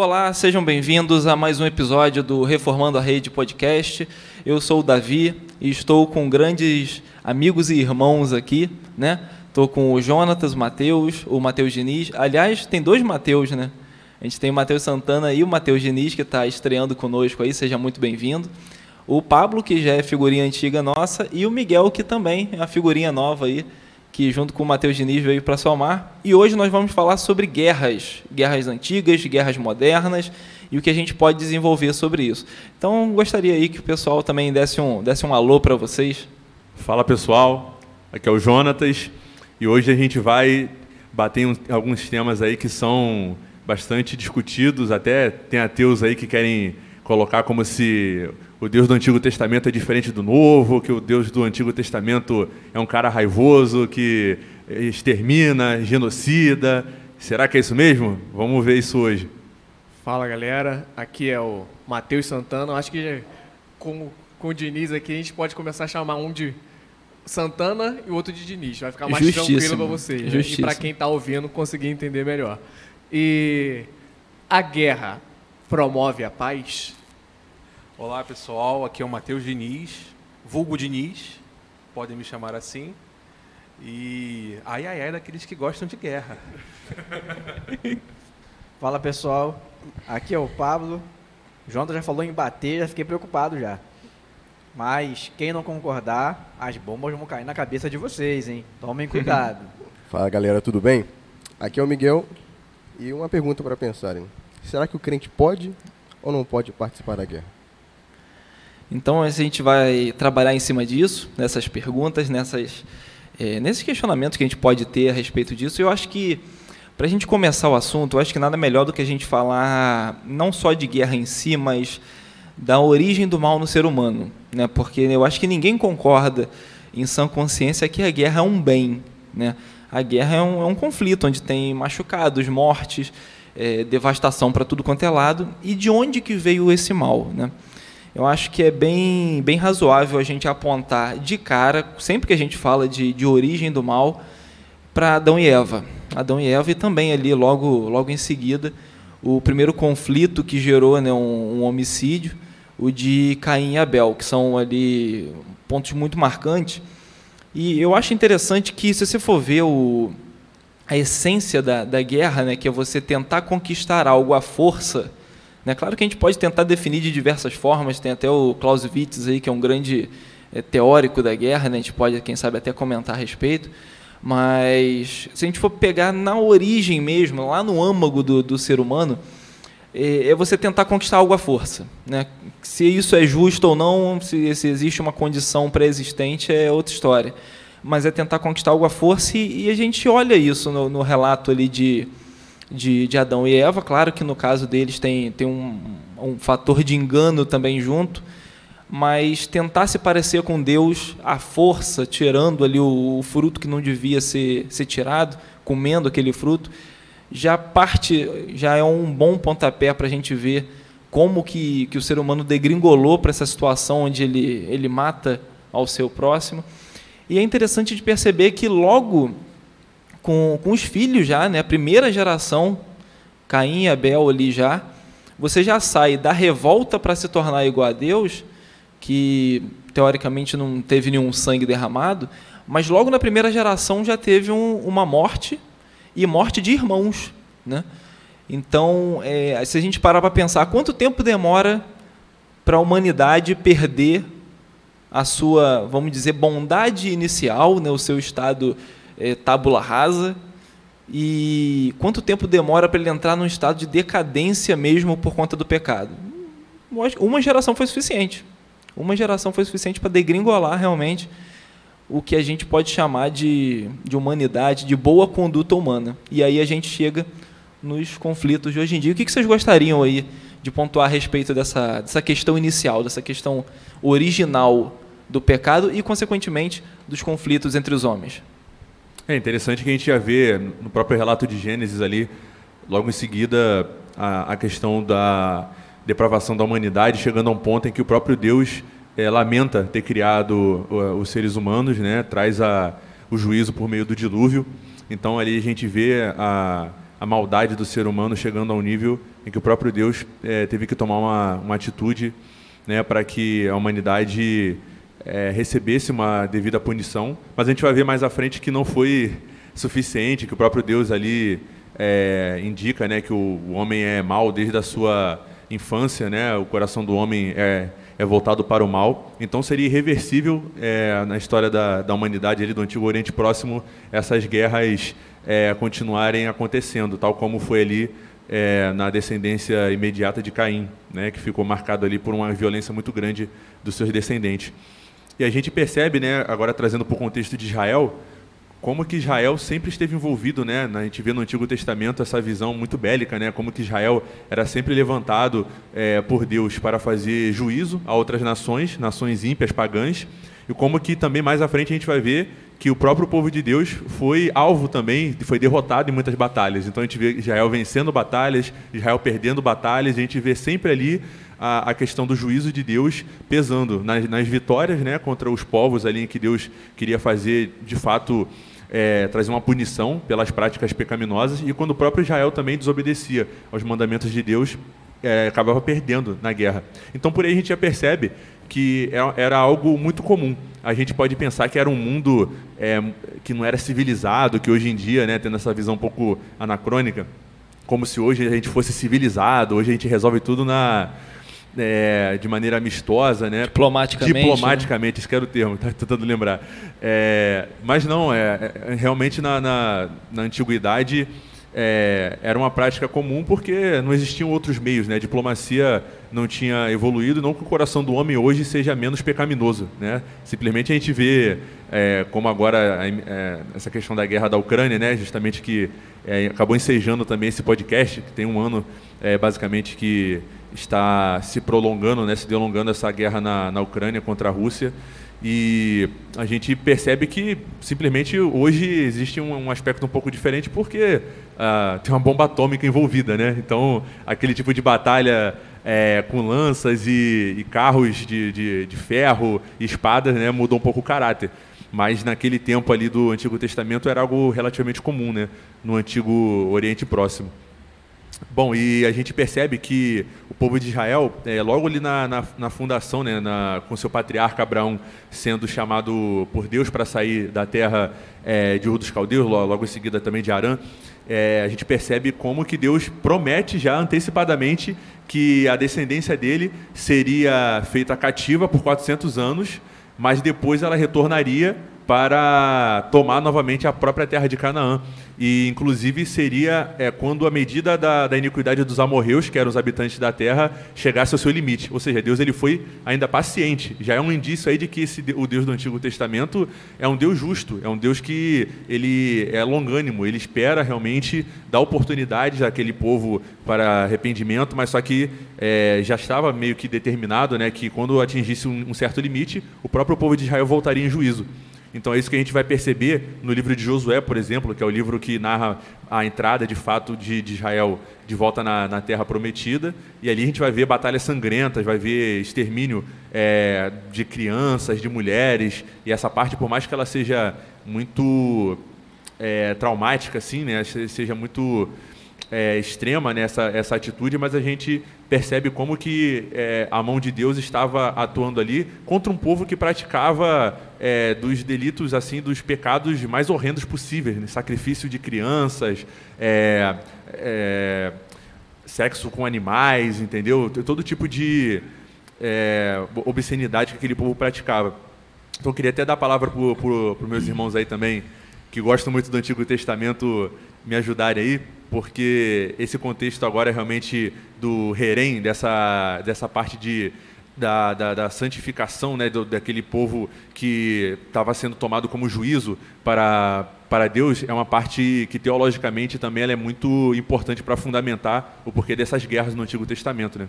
Olá, sejam bem-vindos a mais um episódio do Reformando a Rede Podcast. Eu sou o Davi e estou com grandes amigos e irmãos aqui, né? Estou com o Jonatas, o Matheus, o Matheus Diniz. Aliás, tem dois Matheus, né? A gente tem o Matheus Santana e o Matheus Diniz, que está estreando conosco aí, seja muito bem-vindo. O Pablo, que já é figurinha antiga nossa, e o Miguel, que também é uma figurinha nova aí, que junto com o Matheus Diniz veio para somar. E hoje nós vamos falar sobre guerras, guerras antigas, guerras modernas e o que a gente pode desenvolver sobre isso. Então, gostaria aí que o pessoal também desse um, desse um alô para vocês. Fala pessoal, aqui é o Jonatas e hoje a gente vai bater em alguns temas aí que são bastante discutidos, até tem ateus aí que querem colocar como se o Deus do Antigo Testamento é diferente do Novo, que o Deus do Antigo Testamento é um cara raivoso, que extermina, genocida. Será que é isso mesmo? Vamos ver isso hoje. Fala galera, aqui é o Matheus Santana. Acho que com, com o Diniz aqui a gente pode começar a chamar um de Santana e o outro de Diniz. Vai ficar mais tranquilo para vocês. Né? E para quem está ouvindo conseguir entender melhor. E a guerra promove a paz? Olá pessoal, aqui é o Matheus Diniz, vulgo Diniz, podem me chamar assim. E ai ai ai daqueles que gostam de guerra. Fala pessoal, aqui é o Pablo. O Jonathan já falou em bater, já fiquei preocupado já. Mas quem não concordar, as bombas vão cair na cabeça de vocês, hein? Tomem cuidado. Fala galera, tudo bem? Aqui é o Miguel e uma pergunta para pensarem: será que o crente pode ou não pode participar da guerra? Então a gente vai trabalhar em cima disso, nessas perguntas, nessas, é, nesses questionamentos que a gente pode ter a respeito disso. Eu acho que para a gente começar o assunto, eu acho que nada melhor do que a gente falar não só de guerra em si, mas da origem do mal no ser humano, né? Porque eu acho que ninguém concorda em sã consciência que a guerra é um bem, né? A guerra é um, é um conflito onde tem machucados, mortes, é, devastação para tudo quanto é lado. E de onde que veio esse mal, né? Eu acho que é bem, bem razoável a gente apontar de cara, sempre que a gente fala de, de origem do mal, para Adão e Eva. Adão e Eva e também ali, logo, logo em seguida, o primeiro conflito que gerou né, um, um homicídio, o de Caim e Abel, que são ali pontos muito marcantes. E eu acho interessante que, se você for ver o, a essência da, da guerra, né, que é você tentar conquistar algo à força, né? Claro que a gente pode tentar definir de diversas formas, tem até o Clausewitz aí, que é um grande é, teórico da guerra, né? a gente pode, quem sabe, até comentar a respeito, mas se a gente for pegar na origem mesmo, lá no âmago do, do ser humano, é, é, você tentar conquistar algo à força. Né? Se isso é justo ou não, se, se existe uma condição pré-existente, é outra história. Mas é tentar conquistar algo à força e, e a gente olha isso no, no relato ali de de, de Adão e Eva. Claro que no caso deles tem, tem um, um fator de engano também junto, mas tentar se parecer com Deus à força, tirando ali o, o fruto que não devia ser, ser tirado, comendo aquele fruto, já parte, já é um bom pontapé para a gente ver como que, que o ser humano degringolou para essa situação onde ele, ele mata ao seu próximo. E é interessante de perceber que logo com, com os filhos já, né? a primeira geração, Caim e Abel ali já, você já sai da revolta para se tornar igual a Deus, que teoricamente não teve nenhum sangue derramado, mas logo na primeira geração já teve um, uma morte e morte de irmãos. Né? Então, é, se a gente parar para pensar, quanto tempo demora para a humanidade perder a sua, vamos dizer, bondade inicial, né, o seu estado é, tábula rasa. E quanto tempo demora para ele entrar num estado de decadência mesmo por conta do pecado? Uma geração foi suficiente. Uma geração foi suficiente para degringolar realmente o que a gente pode chamar de, de humanidade, de boa conduta humana. E aí a gente chega nos conflitos de hoje em dia. O que vocês gostariam aí de pontuar a respeito dessa, dessa questão inicial, dessa questão original do pecado e, consequentemente, dos conflitos entre os homens? É interessante que a gente já vê no próprio relato de Gênesis ali, logo em seguida, a, a questão da depravação da humanidade, chegando a um ponto em que o próprio Deus é, lamenta ter criado os seres humanos, né? traz a, o juízo por meio do dilúvio. Então ali a gente vê a, a maldade do ser humano chegando a um nível em que o próprio Deus é, teve que tomar uma, uma atitude né, para que a humanidade é, recebesse uma devida punição. Mas a gente vai ver mais à frente que não foi suficiente, que o próprio Deus ali é, indica né, que o, o, homem é mau desde a sua infância, né, o coração do homem é, é voltado para o mal. Então seria irreversível é, na história da, da humanidade ali do Antigo Oriente Próximo essas guerras é, continuarem acontecendo, tal como foi ali é, na descendência imediata de Caim, né, que ficou marcado ali por uma violência muito grande dos seus descendentes. E a gente percebe, né, agora trazendo para o contexto de Israel, como que Israel sempre esteve envolvido, né? A gente vê no Antigo Testamento essa visão muito bélica, né? Como que Israel era sempre levantado é, por Deus para fazer juízo a outras nações, nações ímpias, pagãs, e como que também mais à frente a gente vai ver que o próprio povo de Deus foi alvo também, foi derrotado em muitas batalhas. Então a gente vê Israel vencendo batalhas, Israel perdendo batalhas, a gente vê sempre ali a, a questão do juízo de Deus pesando nas, nas, vitórias né, contra os povos ali em que Deus queria fazer, de fato, é, trazer uma punição pelas práticas pecaminosas, e quando o próprio Israel também desobedecia aos mandamentos de Deus, é, acabava perdendo na guerra. Então por aí a gente já percebe que é, era algo muito comum. A gente pode pensar que era um mundo é, que não era civilizado, que hoje em dia, né, tendo essa visão um pouco anacrônica, como se hoje a gente fosse civilizado, hoje a gente resolve tudo na, é, de maneira amistosa, né? Diplomaticamente. Diplomaticamente, né? que era o termo, tá tentando lembrar. É, mas não, é, é realmente na, na, na antiguidade é, era uma prática comum porque não existiam outros meios, né? A diplomacia não tinha evoluído, não que o coração do homem hoje seja menos pecaminoso, né? Simplesmente a gente vê é, como agora é, essa questão da guerra da Ucrânia, né? Justamente que acabou ensejando também esse podcast que tem um ano é, basicamente que está se prolongando, né? Se delongando essa guerra na, na Ucrânia contra a Rússia. E a gente percebe que simplesmente hoje existe um, um aspecto um pouco diferente porque uh, tem uma bomba atômica envolvida, né? Então aquele tipo de batalha é, com lanças e, e carros de, de, de, ferro e espadas, né, mudou um pouco o caráter. Mas naquele tempo ali do Antigo Testamento era algo relativamente comum, né, no Antigo Oriente Próximo. Bom, e a gente percebe que o povo de Israel, é, logo ali na, na, na fundação, né, na, com seu patriarca Abraão sendo chamado por Deus para sair da terra é, de Ur dos Caldeus, logo em seguida também de Arã, é, a gente percebe como que Deus promete já antecipadamente que a descendência dele seria feita cativa por 400 anos, mas depois ela retornaria para tomar novamente a própria terra de Canaã. E, inclusive, seria é, quando a medida da, da, iniquidade dos amorreus, que eram os habitantes da terra, chegasse ao seu limite. Ou seja, Deus ele foi ainda paciente. Já é um indício aí de que esse, o Deus do Antigo Testamento é um Deus justo, é um Deus que ele é longânimo, ele espera realmente dar oportunidades àquele povo para arrependimento, mas só que é, já estava meio que determinado né, que quando atingisse um, um certo limite, o próprio povo de Israel voltaria em juízo. Então é isso que a gente vai perceber no livro de Josué, por exemplo, que é o livro que narra a entrada de fato de, de Israel de volta na, na, Terra Prometida. E ali a gente vai ver batalhas sangrentas, vai ver extermínio é, de crianças, de mulheres. E essa parte, por mais que ela seja muito é, traumática, assim, né, seja muito é, extrema nessa né, essa atitude, mas a gente percebe como que é, a mão de Deus estava atuando ali contra um povo que praticava é, dos delitos assim, dos pecados mais horrendos possíveis, né? sacrifício de crianças, é, é, sexo com animais, entendeu? Todo tipo de é, obscenidade que aquele povo praticava. Então, eu queria até dar a palavra para os meus irmãos aí também, que gostam muito do Antigo Testamento, me ajudarem aí porque esse contexto agora é realmente do herém, dessa, dessa parte de, da, da, da santificação né, do, daquele povo que estava sendo tomado como juízo para, para Deus, é uma parte que teologicamente também é muito importante para fundamentar o porquê dessas guerras no Antigo Testamento. Né?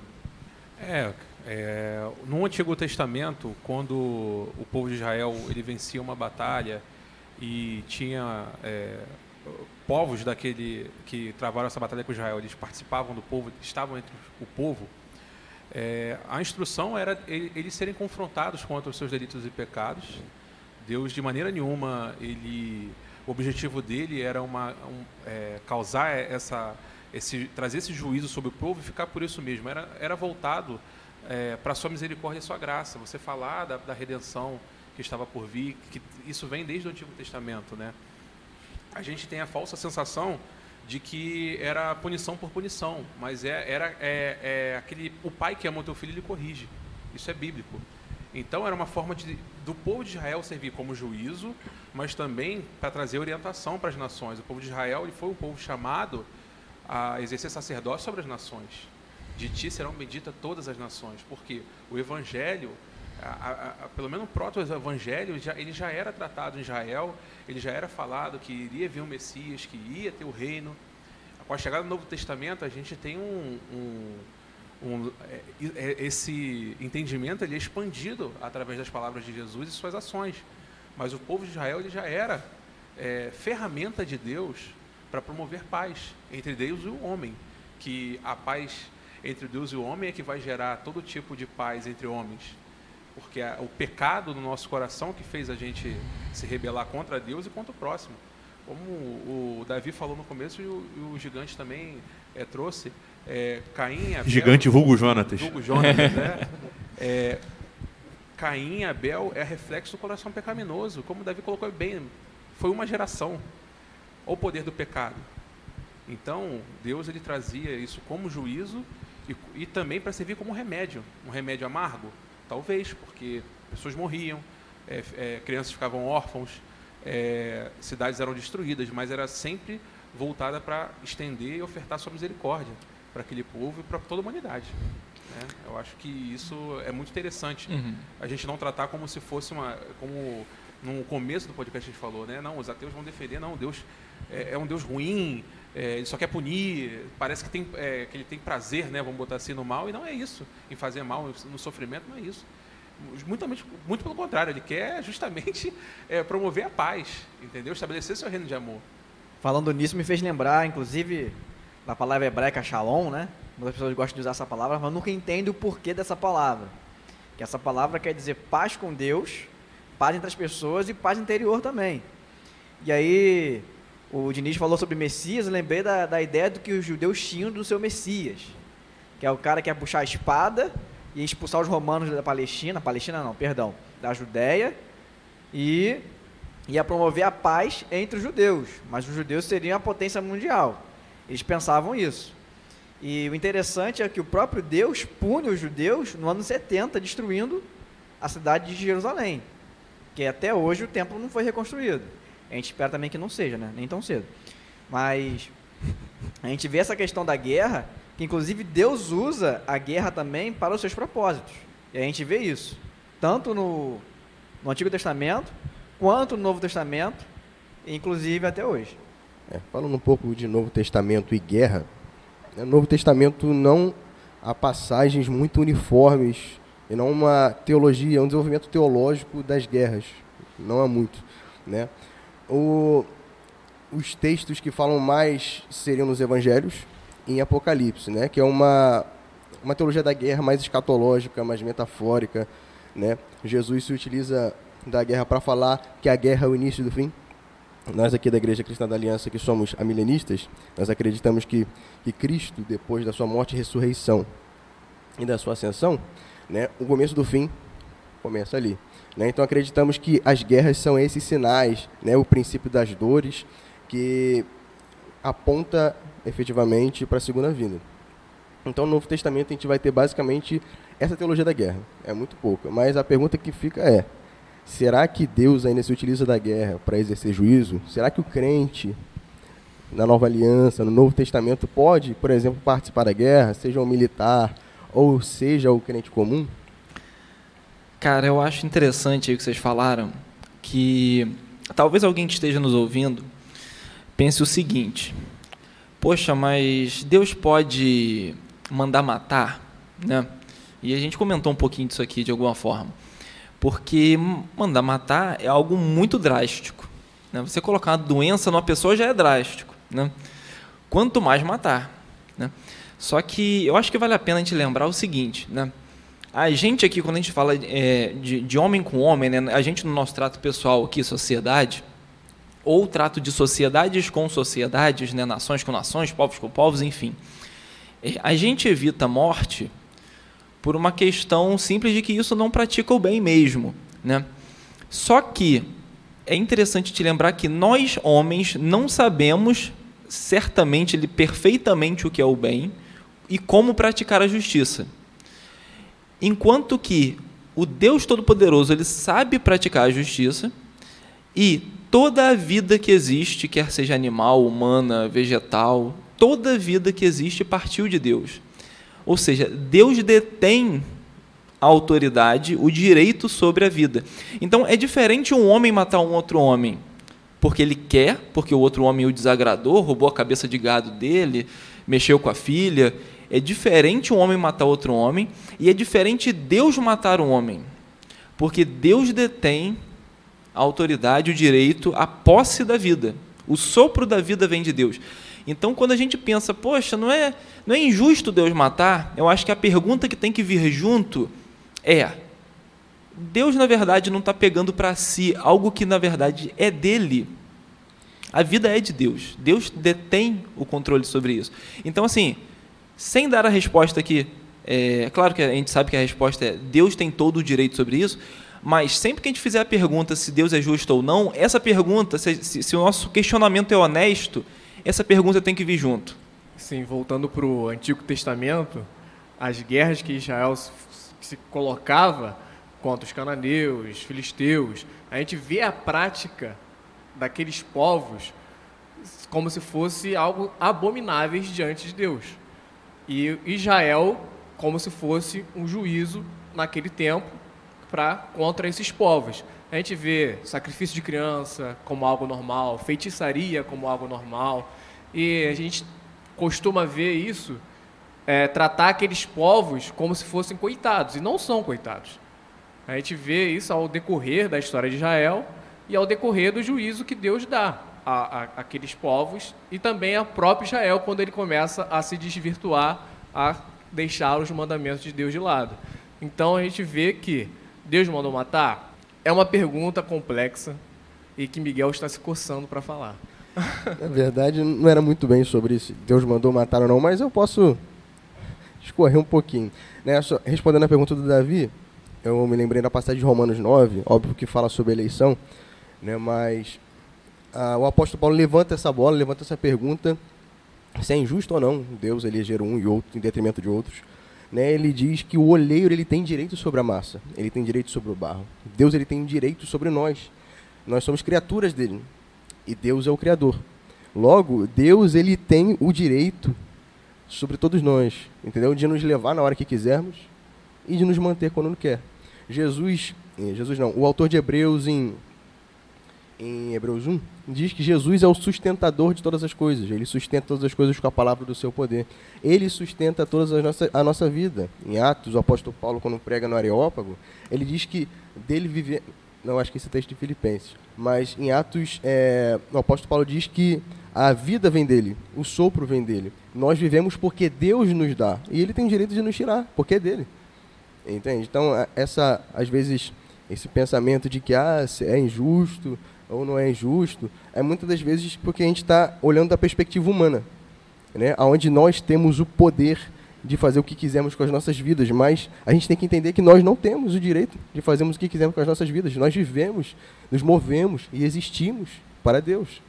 É, é, no Antigo Testamento, quando o povo de Israel ele vencia uma batalha e tinha é, povos daquele que travaram essa batalha com Israel, eles participavam do povo, estavam entre o povo, é, a instrução era eles serem confrontados contra os seus delitos e pecados. Deus, de maneira nenhuma, ele o objetivo dele era uma, um, é, causar essa, esse, trazer esse juízo sobre o povo e ficar por isso mesmo. Era, era voltado é, para a sua misericórdia e sua graça. Você falar da, da redenção que estava por vir, que isso vem desde o Antigo Testamento, né? A gente tem a falsa sensação de que era punição por punição, mas é, era é, é aquele o pai que ama o teu filho ele corrige. Isso é bíblico. Então era uma forma de, do povo de Israel servir como juízo, mas também para trazer orientação para as nações. O povo de Israel ele foi um povo chamado a exercer sacerdócio sobre as nações. De ti serão benditas todas as nações, porque o evangelho a, a, pelo menos o proto-evangelho, ele já era tratado em Israel, ele já era falado que iria vir um Messias, que ia ter o reino. Com a chegada do Novo Testamento, a gente tem um, um, um é, é, esse entendimento ele é expandido através das palavras de Jesus e suas ações. Mas o povo de Israel ele já era é, ferramenta de Deus para promover paz entre Deus e o homem, que a paz entre Deus e o homem é que vai gerar todo tipo de paz entre homens porque é o pecado no nosso coração que fez a gente se rebelar contra Deus e contra o próximo. Como o Davi falou no começo e o, e o gigante também é, trouxe, é, Caim Abel, Gigante vulgo Jonatas. Vulgo Jonatas, né? É, Caim e Abel é reflexo do coração pecaminoso, como Davi colocou bem, foi uma geração. Olha o poder do pecado. Então, Deus ele trazia isso como juízo e, e também para servir como remédio, um remédio amargo, Talvez, porque pessoas morriam, é, é, crianças ficavam órfãos, é, cidades eram destruídas, mas era sempre voltada para estender e ofertar sua misericórdia para aquele povo e para toda a humanidade. Né? Eu acho que isso é muito interessante. Uhum. A gente não tratar como se fosse uma. como no começo do podcast a gente falou, né? Não, os ateus vão defender, não, Deus é, é um Deus ruim, é, ele só quer punir, parece que, tem, é, que ele tem prazer, né, vamos botar assim, no mal, e não é isso. Em fazer mal, no sofrimento, não é isso. Muito, muito pelo contrário, ele quer justamente é, promover a paz, entendeu? Estabelecer seu reino de amor. Falando nisso, me fez lembrar, inclusive, da palavra hebraica shalom, né? Muitas pessoas gostam de usar essa palavra, mas nunca entendem o porquê dessa palavra. Que essa palavra quer dizer paz com Deus, paz entre as pessoas e paz interior também. E aí, o Diniz falou sobre Messias, lembrei da, da ideia do que os judeus tinham do seu Messias, que é o cara que ia puxar a espada e expulsar os romanos da Palestina, Palestina não, perdão, da Judéia, e ia promover a paz entre os judeus, mas os judeus seriam a potência mundial. Eles pensavam isso. E o interessante é que o próprio Deus pune os judeus no ano 70, destruindo a cidade de Jerusalém, que até hoje o templo não foi reconstruído. A gente espera também que não seja, né? Nem tão cedo. Mas a gente vê essa questão da guerra, que inclusive Deus usa a guerra também para os seus propósitos. E a gente vê isso, tanto no, no Antigo Testamento, quanto no Novo Testamento, inclusive até hoje. É, falando um pouco de Novo Testamento e guerra, no Novo Testamento não há passagens muito uniformes e não uma teologia, um desenvolvimento teológico das guerras. Não há muito, né? O, os textos que falam mais seriam nos Evangelhos em Apocalipse, né? Que é uma uma teologia da guerra mais escatológica, mais metafórica, né? Jesus se utiliza da guerra para falar que a guerra é o início do fim. Nós aqui da Igreja Cristã da Aliança, que somos amilenistas, nós acreditamos que, que Cristo, depois da sua morte e ressurreição e da sua ascensão, né, o começo do fim começa ali. Né? Então acreditamos que as guerras são esses sinais, né? o princípio das dores, que aponta efetivamente para a segunda vinda. Então no Novo Testamento a gente vai ter basicamente essa teologia da guerra. É muito pouca. Mas a pergunta que fica é: será que Deus ainda se utiliza da guerra para exercer juízo? Será que o crente na Nova Aliança, no Novo Testamento, pode, por exemplo, participar da guerra, seja um militar ou seja o crente comum? Cara, eu acho interessante aí o que vocês falaram, que talvez alguém que esteja nos ouvindo pense o seguinte: poxa, mas Deus pode mandar matar, né? E a gente comentou um pouquinho disso aqui de alguma forma, porque mandar matar é algo muito drástico. Né? Você colocar uma doença numa pessoa já é drástico, né? Quanto mais matar, né? Só que eu acho que vale a pena a gente lembrar o seguinte, né? A gente aqui, quando a gente fala é, de, de, homem com homem, né, a gente no nosso trato pessoal aqui, sociedade, ou trato de sociedades com sociedades, né, nações com nações, povos com povos, enfim. É, a gente evita a morte por uma questão simples de que isso não pratica o bem mesmo. Né? Só que é interessante te lembrar que nós, homens, não sabemos certamente, perfeitamente o que é o bem e como praticar a justiça. Enquanto que o Deus Todo-Poderoso ele sabe praticar a justiça e toda a vida que existe, quer seja animal, humana, vegetal, toda a vida que existe partiu de Deus. Ou seja, Deus detém a autoridade, o direito sobre a vida. Então é diferente um homem matar um outro homem porque ele quer, porque o outro homem o desagradou, roubou a cabeça de gado dele, mexeu com a filha. É diferente um homem matar outro homem e é diferente Deus matar um homem, porque Deus detém a autoridade, o direito, a posse da vida. O sopro da vida vem de Deus. Então, quando a gente pensa, poxa, não é, não é injusto Deus matar, eu acho que a pergunta que tem que vir junto é: Deus, na verdade, não está pegando para si algo que, na verdade, é dele. A vida é de Deus. Deus detém o controle sobre isso. Então, assim, sem dar a resposta aqui, é claro que a gente sabe que a resposta é Deus tem todo o direito sobre isso, mas sempre que a gente fizer a pergunta se Deus é justo ou não, essa pergunta, se, se, se o nosso questionamento é honesto, essa pergunta tem que vir junto. Sim, voltando para o Antigo Testamento, as guerras que Israel se colocava contra os cananeus, filisteus, a gente vê a prática daqueles povos como se fosse algo abomináveis diante de Deus. E Israel como se fosse um juízo naquele tempo para contra esses povos. A gente vê sacrifício de criança como algo normal, feitiçaria como algo normal, e a gente costuma ver isso, é, tratar aqueles povos como se fossem coitados, e não são coitados. A gente vê isso ao decorrer da história de Israel e ao decorrer do juízo que Deus dá a, a, aqueles povos e também a próprio Israel quando ele começa a se desvirtuar, a deixar os mandamentos de Deus de lado. Então a gente vê que Deus mandou matar é uma pergunta complexa e que Miguel está se coçando para falar. Na verdade, não era muito bem sobre isso. Deus mandou matar ou não, mas eu posso escorrer um pouquinho. Né? Só, respondendo a pergunta do Davi, eu me lembrei da passagem de Romanos 9, óbvio que fala sobre eleição, né, mas ah, o apóstolo Paulo levanta essa bola, levanta essa pergunta, se é injusto ou não Deus eleger um e outro em detrimento de outros. Né, ele diz que o oleiro ele tem direito sobre a massa, ele tem direito sobre o barro. Deus ele tem direito sobre nós. Nós somos criaturas dele e Deus é o criador. Logo, Deus ele tem o direito sobre todos nós, entendeu? De nos levar na hora que quisermos e de nos manter quando não quer. Jesus, eh, Jesus não, o autor de Hebreus em, em Hebreus 1 diz que Jesus é o sustentador de todas as coisas. Ele sustenta todas as coisas com a palavra do seu poder. Ele sustenta toda a nossa, a nossa vida. Em Atos, o apóstolo Paulo, quando prega no Areópago, ele diz que dele viver. Não, acho que esse é texto de Filipenses. Mas em Atos, é, o apóstolo Paulo diz que a vida vem dele, o sopro vem dele. Nós vivemos porque Deus nos dá. E ele tem direito de nos tirar, porque é dele. Entende? Então, essa, às vezes, esse pensamento de que ah, é injusto ou não é injusto, é muitas das vezes porque a gente está olhando da perspectiva humana, né? onde nós temos o poder de fazer o que quisermos com as nossas vidas, mas a gente tem que entender que nós não temos o direito de fazermos o que quisermos com as nossas vidas. Nós vivemos, nos movemos e existimos para Deus.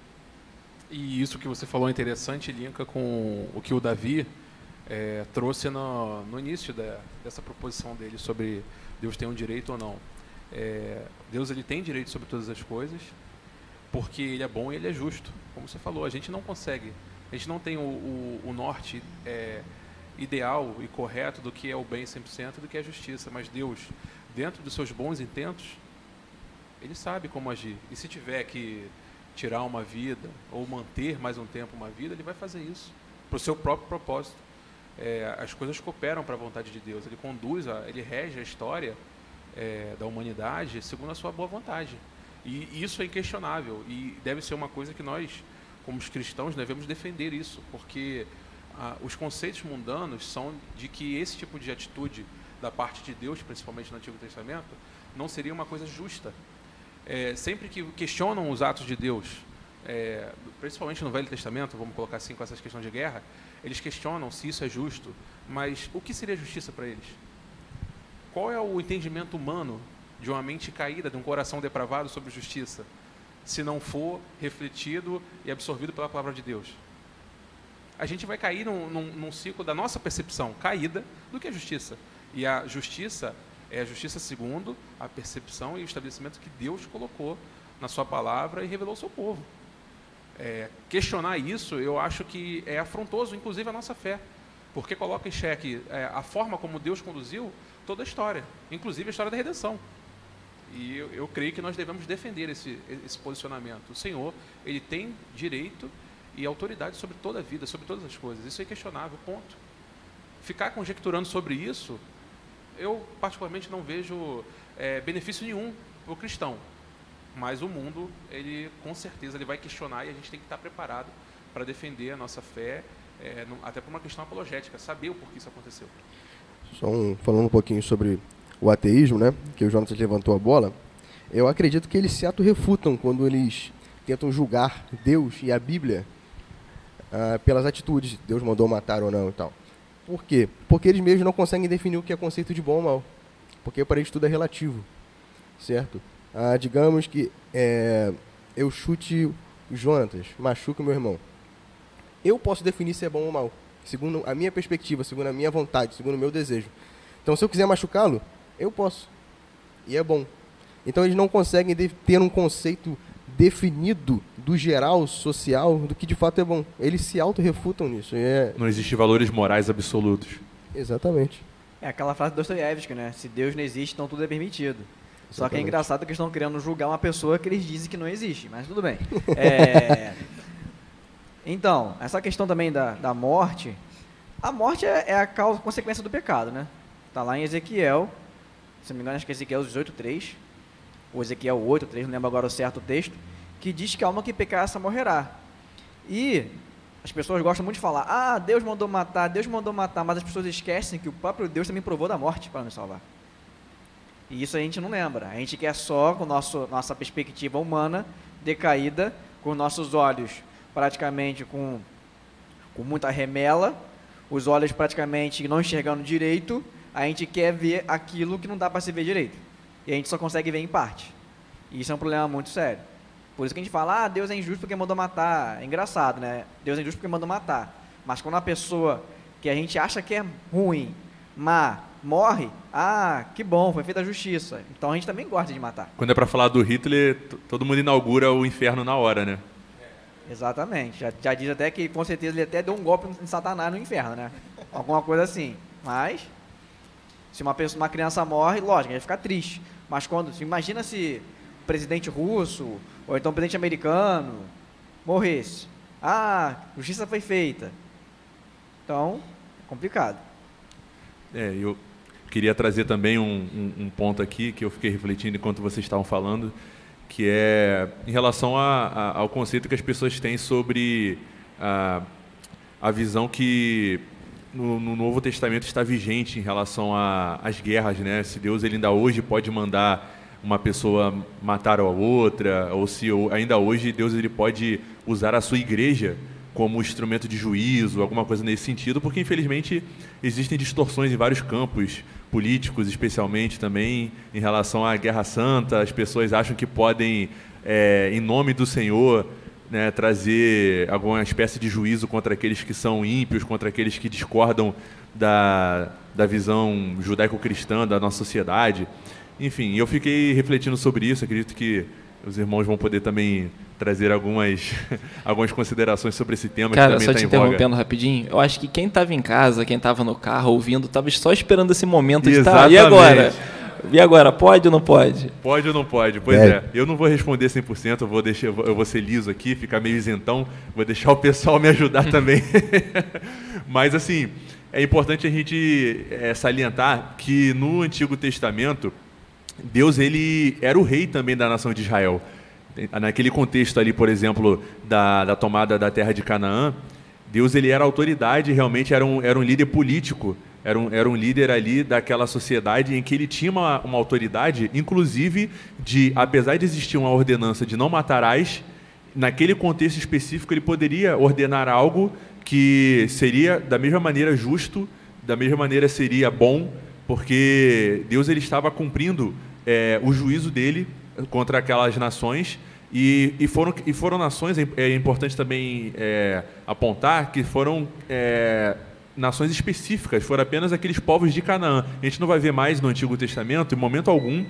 E isso que você falou é interessante, linka com o que o Davi é, trouxe no, no início da, dessa proposição dele sobre Deus tem um direito ou não. É, Deus ele tem direito sobre todas as coisas, porque ele é bom e ele é justo. Como você falou, a gente não consegue, a gente não tem o, o, o norte é, ideal e correto do que é o bem 100% e do que é a justiça, mas Deus, dentro dos seus bons intentos, ele sabe como agir. E se tiver que tirar uma vida ou manter mais um tempo uma vida, ele vai fazer isso para o seu próprio propósito é, as coisas cooperam para a vontade de Deus. Ele conduz, a, ele rege a história é, da humanidade segundo a sua boa vontade. E isso é inquestionável e deve ser uma coisa que nós, como os cristãos, devemos defender isso, porque ah, os conceitos mundanos são de que esse tipo de atitude da parte de Deus, principalmente no Antigo Testamento, não seria uma coisa justa. É, sempre que questionam os atos de Deus, é, principalmente no Velho Testamento, vamos colocar assim com essas questões de guerra, eles questionam se isso é justo, mas o que seria justiça para eles? Qual é o entendimento humano de uma mente caída, de um coração depravado sobre justiça, se não for refletido e absorvido pela palavra de Deus? A gente vai cair num, num, num ciclo da nossa percepção caída do que é justiça. E a justiça é a justiça segundo a percepção e o estabelecimento que Deus colocou na sua palavra e revelou ao seu povo. É, questionar isso, eu acho que é afrontoso, inclusive a nossa fé, porque coloca em xeque é, a forma como Deus conduziu toda a história, inclusive a história da redenção. E eu, eu creio que nós devemos defender esse, esse posicionamento. O Senhor, ele tem direito e autoridade sobre toda a vida, sobre todas as coisas. Isso é inquestionável, ponto. Ficar conjecturando sobre isso, eu particularmente não vejo é, benefício nenhum para o cristão. Mas o mundo, ele com certeza ele vai questionar e a gente tem que estar preparado para defender a nossa fé, é, no, até por uma questão apologética, saber o porquê isso aconteceu. Só um, falando um pouquinho sobre o ateísmo, né, que o Jonas levantou a bola, eu acredito que eles se auto-refutam quando eles tentam julgar Deus e a Bíblia ah, pelas atitudes, Deus mandou matar ou não e tal. Por quê? Porque eles mesmos não conseguem definir o que é conceito de bom ou mal. Porque para eles tudo é relativo, certo? Ah, digamos que é, eu chute o Jonatas, machuque meu irmão. Eu posso definir se é bom ou mal, segundo a minha perspectiva, segundo a minha vontade, segundo o meu desejo. Então, se eu quiser machucá-lo, eu posso. E é bom. Então, eles não conseguem ter um conceito definido do geral social do que de fato é bom. Eles se auto-refutam nisso. É... Não existem valores morais absolutos. Exatamente. É aquela frase do Dostoiévski, né? Se Deus não existe, então tudo é permitido. Exatamente. Só que é engraçado que eles estão querendo julgar uma pessoa que eles dizem que não existe, mas tudo bem. É... então, essa questão também da, da morte, a morte é, é a causa, consequência do pecado, né? Está lá em Ezequiel, se não me engano, acho que Ezequiel 18.3, ou Ezequiel 8.3, não lembro agora o certo texto, que diz que a alma que pecar, essa morrerá. E as pessoas gostam muito de falar, ah, Deus mandou matar, Deus mandou matar, mas as pessoas esquecem que o próprio Deus também provou da morte para nos salvar. E isso a gente não lembra. A gente quer só, com nosso, nossa perspectiva humana decaída, com nossos olhos praticamente com, com muita remela, os olhos praticamente não enxergando direito, a gente quer ver aquilo que não dá para se ver direito. E a gente só consegue ver em parte. E isso é um problema muito sério. Por isso que a gente fala, ah, Deus é injusto porque mandou matar. É engraçado, né? Deus é injusto porque mandou matar. Mas quando a pessoa que a gente acha que é ruim, má, morre, ah, que bom, foi feita a justiça. Então a gente também gosta de matar. Quando é para falar do Hitler, todo mundo inaugura o inferno na hora, né? Exatamente. Já, já diz até que com certeza ele até deu um golpe em Satanás no inferno, né? Alguma coisa assim. Mas, se uma, pessoa, uma criança morre, lógico, vai ficar triste. Mas quando. Imagina se o presidente russo, ou então o presidente americano, morresse. Ah, justiça foi feita. Então, é complicado. É, eu queria trazer também um, um, um, ponto aqui que eu fiquei refletindo enquanto vocês estavam falando, que é em relação a, a, ao conceito que as pessoas têm sobre a, a visão que no, no, Novo Testamento está vigente em relação às guerras, né? Se Deus ele ainda hoje pode mandar uma pessoa matar a outra, ou se ainda hoje Deus ele pode usar a sua igreja como instrumento de juízo, alguma coisa nesse sentido, porque infelizmente existem distorções em vários campos políticos, especialmente também em relação à Guerra Santa. As pessoas acham que podem, é, em nome do Senhor, né, trazer alguma espécie de juízo contra aqueles que são ímpios, contra aqueles que discordam da, da visão judaico-cristã da nossa sociedade. Enfim, eu fiquei refletindo sobre isso. Acredito que os irmãos vão poder também trazer algumas, algumas considerações sobre esse tema Cara, que também só tá te interrompendo rapidinho, eu acho que quem estava em casa, quem estava no carro ouvindo, estava só esperando esse momento de estar. Tá, e agora? E agora, pode ou não pode? Pode ou não pode? Pois é. é. Eu não vou responder 100%, eu vou, deixar, eu vou ser liso aqui, ficar meio isentão, vou deixar o pessoal me ajudar também. Mas, assim, é importante a gente é, salientar que no Antigo Testamento, Deus ele era o rei também da nação de Israel. Naquele contexto ali, por exemplo, da, da tomada da terra de Canaã, Deus ele era autoridade, realmente era um, era um líder político, era um, era um líder ali daquela sociedade em que ele tinha uma, uma autoridade, inclusive de, apesar de existir uma ordenança de não matarás, naquele contexto específico, ele poderia ordenar algo que seria da mesma maneira justo, da mesma maneira seria bom, porque Deus ele estava cumprindo é, o juízo dele contra aquelas nações. E, e, foram, e foram nações, é, é importante também é, apontar, que foram é, nações específicas, foram apenas aqueles povos de Canaã. A gente não vai ver mais no Antigo Testamento, em momento algum,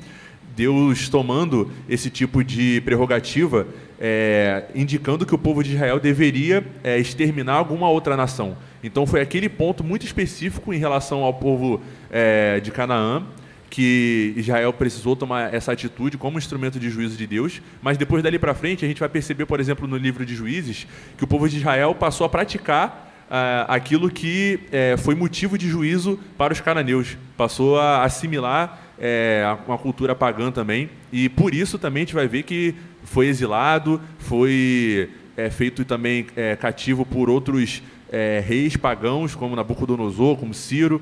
Deus tomando esse tipo de prerrogativa, é, indicando que o povo de Israel deveria é, exterminar alguma outra nação. Então foi aquele ponto muito específico em relação ao povo é, de Canaã, que Israel precisou tomar essa atitude como instrumento de juízo de Deus, mas depois dali para frente a gente vai perceber, por exemplo, no livro de Juízes, que o povo de Israel passou a praticar Uh, aquilo que uh, foi motivo de juízo para os cananeus. Passou a assimilar uh, uma cultura pagã também. E por isso também a gente vai ver que foi exilado, foi é, feito também cativo por outros reis pagãos, como Nabucodonosor, como Ciro.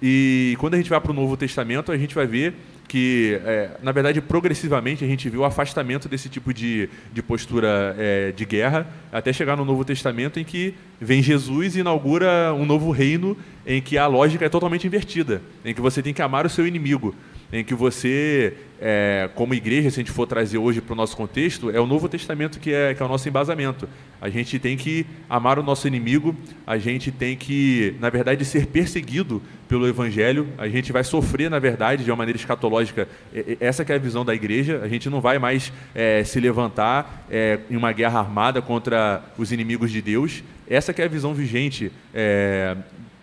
E quando a gente vai para o Novo Testamento, a gente vai ver que, é, na verdade, progressivamente a gente viu o afastamento desse tipo de, de postura é, de guerra, até chegar no Novo Testamento, em que vem Jesus e inaugura um novo reino em que a lógica é totalmente invertida, em que você tem que amar o seu inimigo em que você, é, como igreja, se a gente for trazer hoje para o nosso contexto, é o Novo Testamento que é, que é o nosso embasamento. A gente tem que amar o nosso inimigo, a gente tem que, na verdade, ser perseguido pelo Evangelho, a gente vai sofrer, na verdade, de uma maneira escatológica. Essa é a visão da igreja, a gente não vai mais é, se levantar é, em uma guerra armada contra os inimigos de Deus. Essa é a visão vigente é,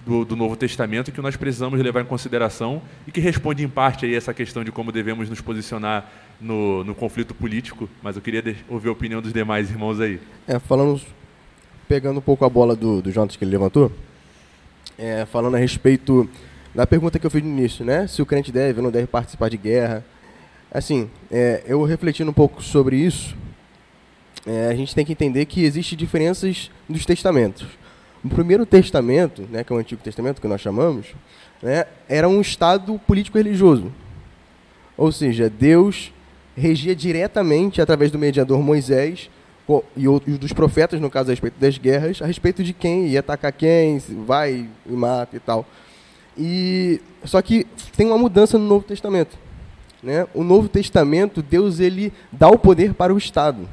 do, do, Novo Testamento que nós precisamos levar em consideração e que responde em parte aí essa questão de como devemos nos posicionar no, no conflito político, mas eu queria ouvir a opinião dos demais irmãos aí. É, falando, pegando um pouco a bola do, do Jonas que ele levantou, é, falando a respeito da pergunta que eu fiz no início, né? Se o crente deve ou não deve participar de guerra. Assim, é, eu refletindo um pouco sobre isso, é, a gente tem que entender que existem diferenças dos testamentos. O primeiro testamento, né, que é o Antigo Testamento que nós chamamos, né, era um estado político-religioso. Ou seja, Deus regia diretamente através do mediador Moisés e outros dos profetas, no caso a respeito das guerras, a respeito de quem ia atacar quem, vai e mata e tal. E só que tem uma mudança no Novo Testamento. Né? O Novo Testamento, Deus ele dá o poder para o Estado,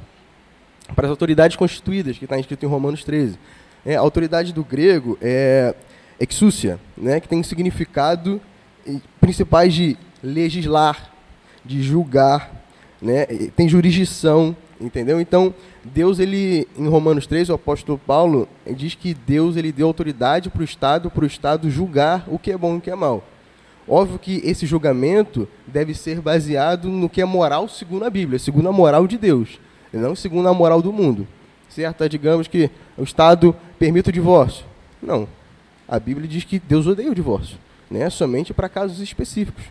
para as autoridades constituídas, que está escrito em Romanos 13. É, autoridade do grego é exúcia, né, que tem significado principais de legislar, de julgar, né, tem jurisdição, entendeu? Então, Deus, ele, em Romanos 3, o apóstolo Paulo diz que Deus ele deu autoridade para o Estado, para o Estado julgar o que é bom e o que é mal. Óbvio que esse julgamento deve ser baseado no que é moral segundo a Bíblia, segundo a moral de Deus, não segundo a moral do mundo certa, digamos que o Estado permite o divórcio. Não. A Bíblia diz que Deus odeia o divórcio, né? somente para casos específicos,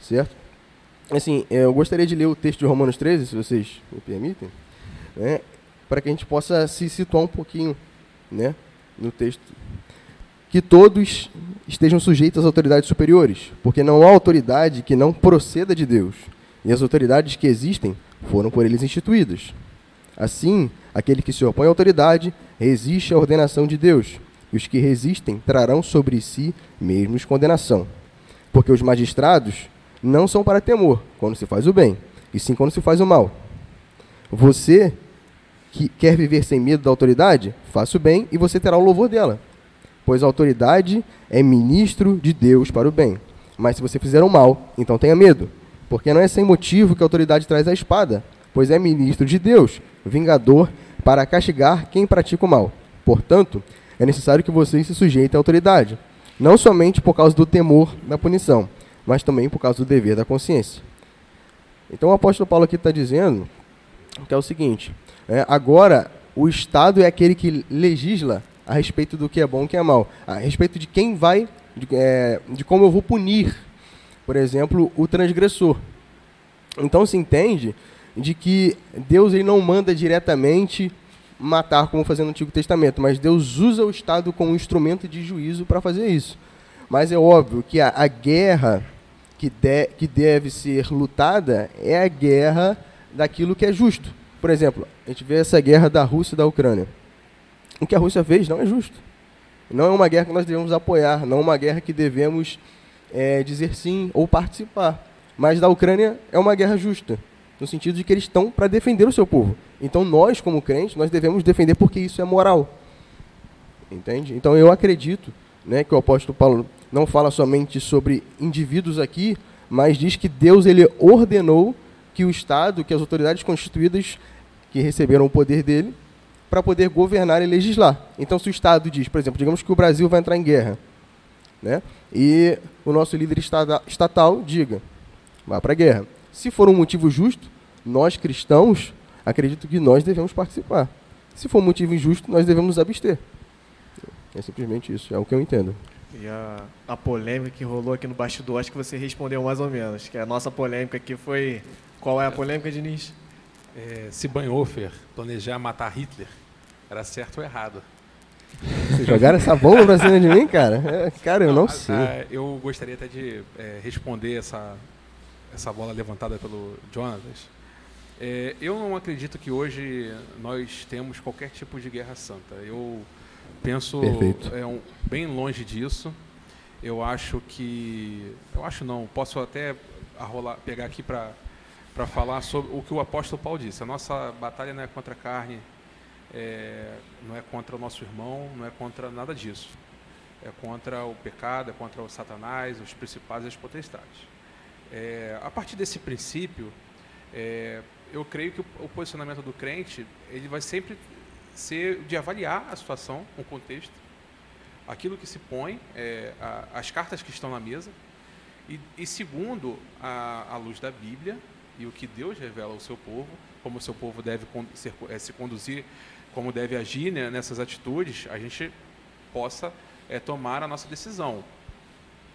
certo? Assim, eu gostaria de ler o texto de Romanos 13, se vocês me permitem, né? para que a gente possa se situar um pouquinho né? no texto. Que todos estejam sujeitos às autoridades superiores, porque não há autoridade que não proceda de Deus, e as autoridades que existem foram por eles instituídas. Assim, aquele que se opõe à autoridade resiste à ordenação de Deus, e os que resistem trarão sobre si mesmos condenação. Porque os magistrados não são para temor quando se faz o bem, e sim quando se faz o mal. Você que quer viver sem medo da autoridade, faça o bem e você terá o louvor dela. Pois a autoridade é ministro de Deus para o bem. Mas se você fizer o mal, então tenha medo, porque não é sem motivo que a autoridade traz a espada, pois é ministro de Deus, vingador, para castigar quem pratica o mal. Portanto, é necessário que vocês se sujeitem à autoridade, não somente por causa do temor da punição, mas também por causa do dever da consciência. Então o apóstolo Paulo aqui está dizendo que é o seguinte: é, agora o Estado é aquele que legisla a respeito do que é bom e o que é mal, a respeito de quem vai, de, é, de como eu vou punir, por exemplo, o transgressor. Então se entende de que Deus ele não manda diretamente matar como fazia no Antigo Testamento, mas Deus usa o Estado como instrumento de juízo para fazer isso. Mas é óbvio que a, a guerra que, de, que deve ser lutada é a guerra daquilo que é justo. Por exemplo, a gente vê essa guerra da Rússia e da Ucrânia. O que a Rússia fez não é justo. Não é uma guerra que nós devemos apoiar, não é uma guerra que devemos é, dizer sim ou participar. Mas da Ucrânia é uma guerra justa, no sentido de que eles estão para defender o seu povo. Então nós, como crentes, nós devemos defender porque isso é moral. Entende? Então eu acredito né, que o apóstolo Paulo não fala somente sobre indivíduos aqui, mas diz que Deus ele ordenou que o Estado, que as autoridades constituídas que receberam o poder dele, para poder governar e legislar. Então, se o Estado diz, por exemplo, digamos que o Brasil vai entrar em guerra, né? e o nosso líder estatal diga, vá para a guerra. Se for um motivo justo, nós cristãos, acredito que nós devemos participar. Se for um motivo injusto, nós devemos abster. É simplesmente isso, é o que eu entendo. E a, a polêmica que rolou aqui no bastidor, acho que você respondeu mais ou menos. Que a nossa polêmica aqui foi. Qual é a polêmica, Diniz? É, se Bonhoeffer planejar matar Hitler, era certo ou errado? Vocês jogaram essa bomba pra cima de mim, cara? É, cara, eu não, não sei. A, eu gostaria até de é, responder essa, essa bola levantada pelo Jonas. É, eu não acredito que hoje nós temos qualquer tipo de guerra santa. Eu penso é, um, bem longe disso. Eu acho que. Eu acho não, posso até arrolar, pegar aqui para para falar sobre o que o apóstolo Paulo disse. A nossa batalha não é contra a carne, é, não é contra o nosso irmão, não é contra nada disso. É contra o pecado, é contra o Satanás, os principais e as potestades. É, a partir desse princípio, é, eu creio que o, o, posicionamento do crente ele vai sempre ser de avaliar a situação, o contexto, aquilo que se põe, é, a, as cartas que estão na mesa, e, e segundo a, a luz da Bíblia, e o que Deus revela ao seu povo, como o seu povo deve ser, é, se conduzir, como deve agir né, nessas atitudes, a gente possa é, tomar a nossa decisão.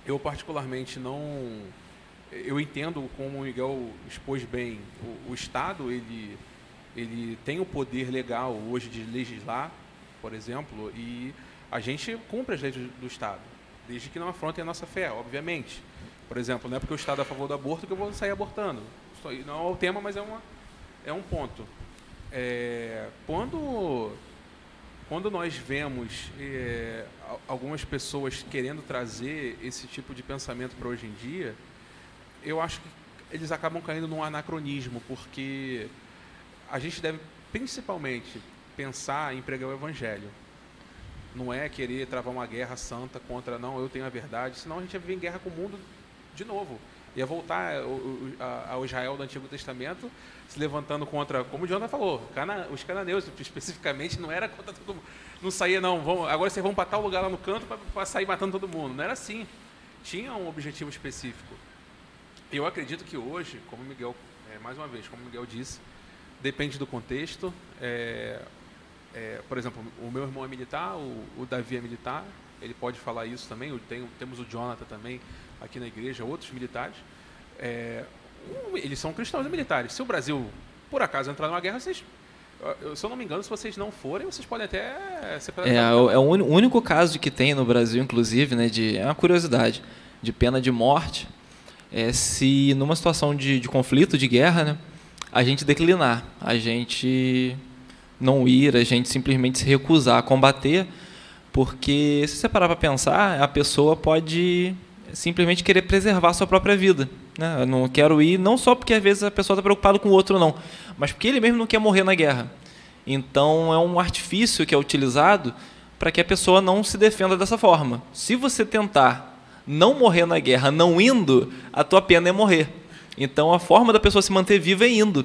Eu particularmente não, eu entendo como o Miguel expôs bem, o, o Estado ele ele tem o poder legal hoje de legislar, por exemplo, e a gente cumpre as leis do Estado, desde que não afrontem a nossa fé, obviamente. Por exemplo, não é porque o Estado é a favor do aborto que eu vou sair abortando não é o tema, mas é, uma, é um ponto. É, quando, quando nós vemos é, algumas pessoas querendo trazer esse tipo de pensamento para hoje em dia, eu acho que eles acabam caindo num anacronismo, porque a gente deve principalmente pensar em pregar o evangelho. Não é querer travar uma guerra santa contra, não, eu tenho a verdade, senão a gente ia viver em guerra com o mundo de novo ia voltar ao Israel do Antigo Testamento, se levantando contra, como o Jonathan falou, os cananeus especificamente não era contra todo mundo. Não saía, não, vamos, agora vocês vão para tal lugar lá no canto para sair matando todo mundo. Não era assim. Tinha um objetivo específico. Eu acredito que hoje, como Miguel, é, mais uma vez, como Miguel disse, depende do contexto. É, é, por exemplo, o meu irmão é militar, o, o Davi é militar, ele pode falar isso também. Temos o Jonathan também, aqui na igreja, outros militares, é, eles são cristãos e militares. Se o Brasil, por acaso, entrar numa guerra, vocês se eu não me engano, se vocês não forem, vocês podem até ser É, é o único caso que tem no Brasil, inclusive, né, de, é uma curiosidade, de pena de morte, é se numa situação de, de conflito, de guerra, né, a gente declinar, a gente não ir, a gente simplesmente se recusar a combater, porque se você parar para pensar, a pessoa pode simplesmente querer preservar a sua própria vida. Né? Eu não quero ir, não só porque às vezes a pessoa está preocupada com o outro, não, mas porque ele mesmo não quer morrer na guerra. Então é um artifício que é utilizado para que a pessoa não se defenda dessa forma. Se você tentar não morrer na guerra não indo, a tua pena é morrer. Então a forma da pessoa se manter viva é indo.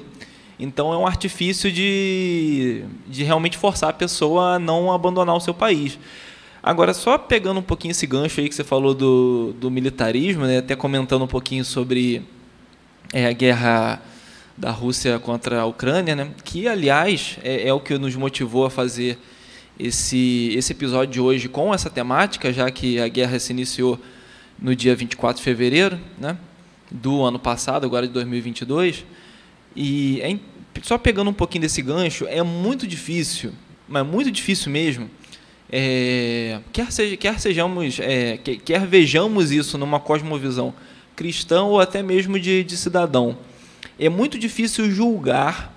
Então é um artifício de, de realmente forçar a pessoa a não abandonar o seu país. Agora, só pegando um pouquinho esse gancho aí que você falou do, do militarismo, né, até comentando um pouquinho sobre é, a guerra da Rússia contra a Ucrânia, né, que, aliás, é, é o que nos motivou a fazer esse, esse episódio de hoje com essa temática, já que a guerra se iniciou no dia 24 de fevereiro né, do ano passado, agora de 2022. E é, só pegando um pouquinho desse gancho, é muito difícil, mas muito difícil mesmo, é, quer, seja, quer sejamos, é, quer, quer, vejamos isso numa cosmovisão cristã ou até mesmo de, de cidadão, é muito difícil julgar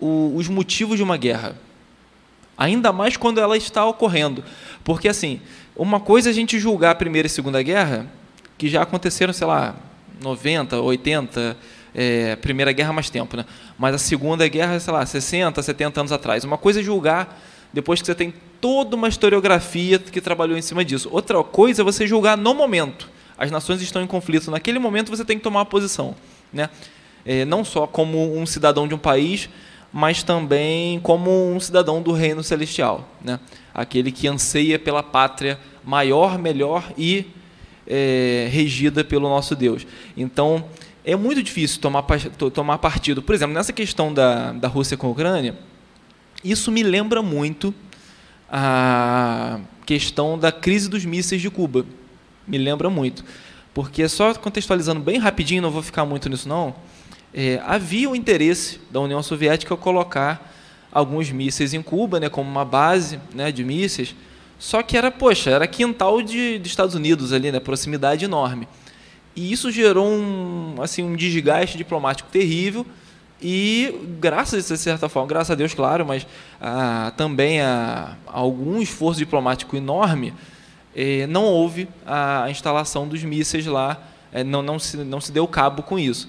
o, os motivos de uma guerra. Ainda mais quando ela está ocorrendo. Porque, assim, uma coisa é a gente julgar a Primeira e Segunda Guerra, que já aconteceram, sei lá, 90, 80, é, Primeira Guerra mais tempo, né? Mas a Segunda Guerra, sei lá, 60, 70 anos atrás. Uma coisa é julgar depois que você tem toda uma historiografia que trabalhou em cima disso. Outra coisa é você julgar no momento. As nações estão em conflito. Naquele momento você tem que tomar uma posição. Né? É, não só como um cidadão de um país, mas também como um cidadão do reino celestial. Né? Aquele que anseia pela pátria maior, melhor e é, regida pelo nosso Deus. Então, é muito difícil tomar, tomar partido. Por exemplo, nessa questão da, da Rússia com a Ucrânia, isso me lembra muito a questão da crise dos mísseis de Cuba. Me lembra muito. Porque, só contextualizando bem rapidinho, não vou ficar muito nisso não, é, havia o interesse da União Soviética colocar alguns mísseis em Cuba, né, como uma base né, de mísseis, só que era, poxa, era quintal de, de Estados Unidos ali, né, proximidade enorme. E isso gerou um, assim, um desgaste diplomático terrível, e graças, de certa forma, graças a Deus, claro, mas ah, também a, a, algum esforço diplomático enorme, eh, não houve a, a, instalação dos mísseis lá, eh, não, não, se, não se deu cabo com isso.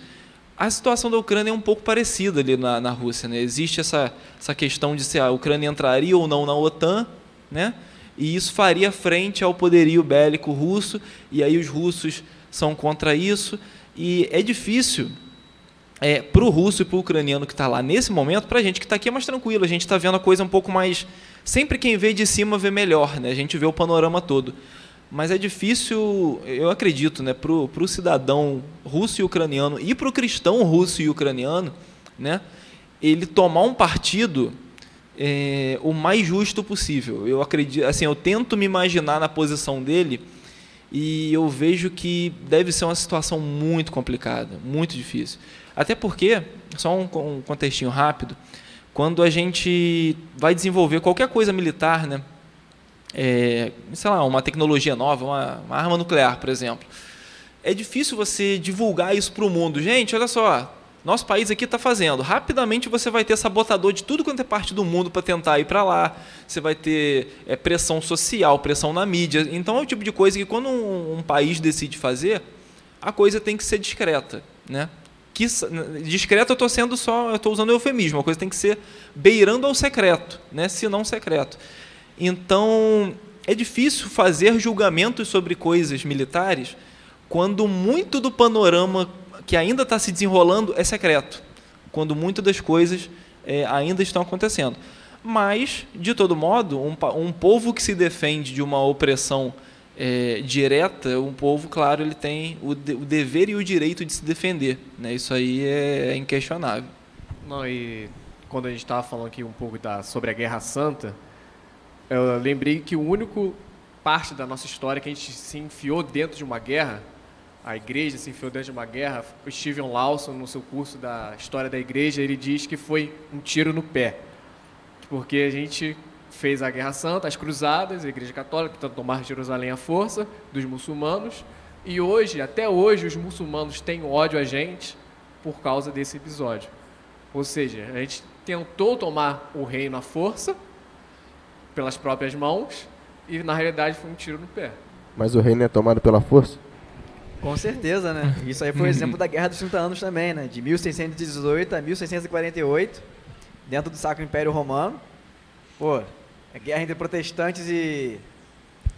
A situação da Ucrânia é um pouco parecida ali na, na Rússia. Né? Existe essa, essa questão de se a Ucrânia entraria ou não na OTAN, né? e isso faria frente ao poderio bélico russo, e aí os russos são contra isso, e é difícil é, para o russo e para o ucraniano que está lá nesse momento, para a gente que está aqui é mais tranquilo, a gente está vendo a coisa um pouco mais. Sempre quem vê de cima vê melhor, né? a gente vê o panorama todo. Mas é difícil, eu acredito, né, para o cidadão russo e ucraniano e para o cristão russo e ucraniano, né, ele tomar um partido é, o mais justo possível. Eu acredito, assim, eu tento me imaginar na posição dele e eu vejo que deve ser uma situação muito complicada, muito difícil. Até porque, só um, um contextinho rápido, quando a gente vai desenvolver qualquer coisa militar, né, é, sei lá, uma tecnologia nova, uma, uma, arma nuclear, por exemplo, é difícil você divulgar isso para o mundo. Gente, olha só, nosso país aqui está fazendo. Rapidamente você vai ter sabotador de tudo quanto é parte do mundo para tentar ir para lá. Você vai ter é, pressão social, pressão na mídia. Então é o tipo de coisa que quando um, um país decide fazer, a coisa tem que ser discreta, né? que discreto eu estou sendo só, eu estou usando eufemismo, a coisa tem que ser beirando ao secreto, né, se não secreto. Então, é difícil fazer julgamentos sobre coisas militares quando muito do panorama que ainda está se desenrolando é secreto, quando muitas das coisas é, ainda estão acontecendo. Mas, de todo modo, um, um povo que se defende de uma opressão é, direta, um povo, claro, ele tem o, de, o, dever e o direito de se defender. Né? Isso aí é, é inquestionável. Não, e quando a gente estava falando aqui um pouco da, sobre a Guerra Santa, eu lembrei que o único parte da nossa história que a gente se enfiou dentro de uma guerra, a igreja se enfiou dentro de uma guerra, o Steven Lawson, no seu curso da História da Igreja, ele diz que foi um tiro no pé. Porque a gente fez a Guerra Santa, as Cruzadas, a Igreja Católica tentando tomar Jerusalém à força dos muçulmanos. E hoje, até hoje, os muçulmanos têm ódio a gente por causa desse episódio. Ou seja, a gente tentou tomar o reino à força, pelas próprias mãos, e na realidade foi um tiro no pé. Mas o reino é tomado pela força? Com certeza, né? Isso aí foi o exemplo da Guerra dos 30 Anos também, né? De 1618 a 1648, dentro do Sacro Império Romano. Pô, é guerra entre protestantes e,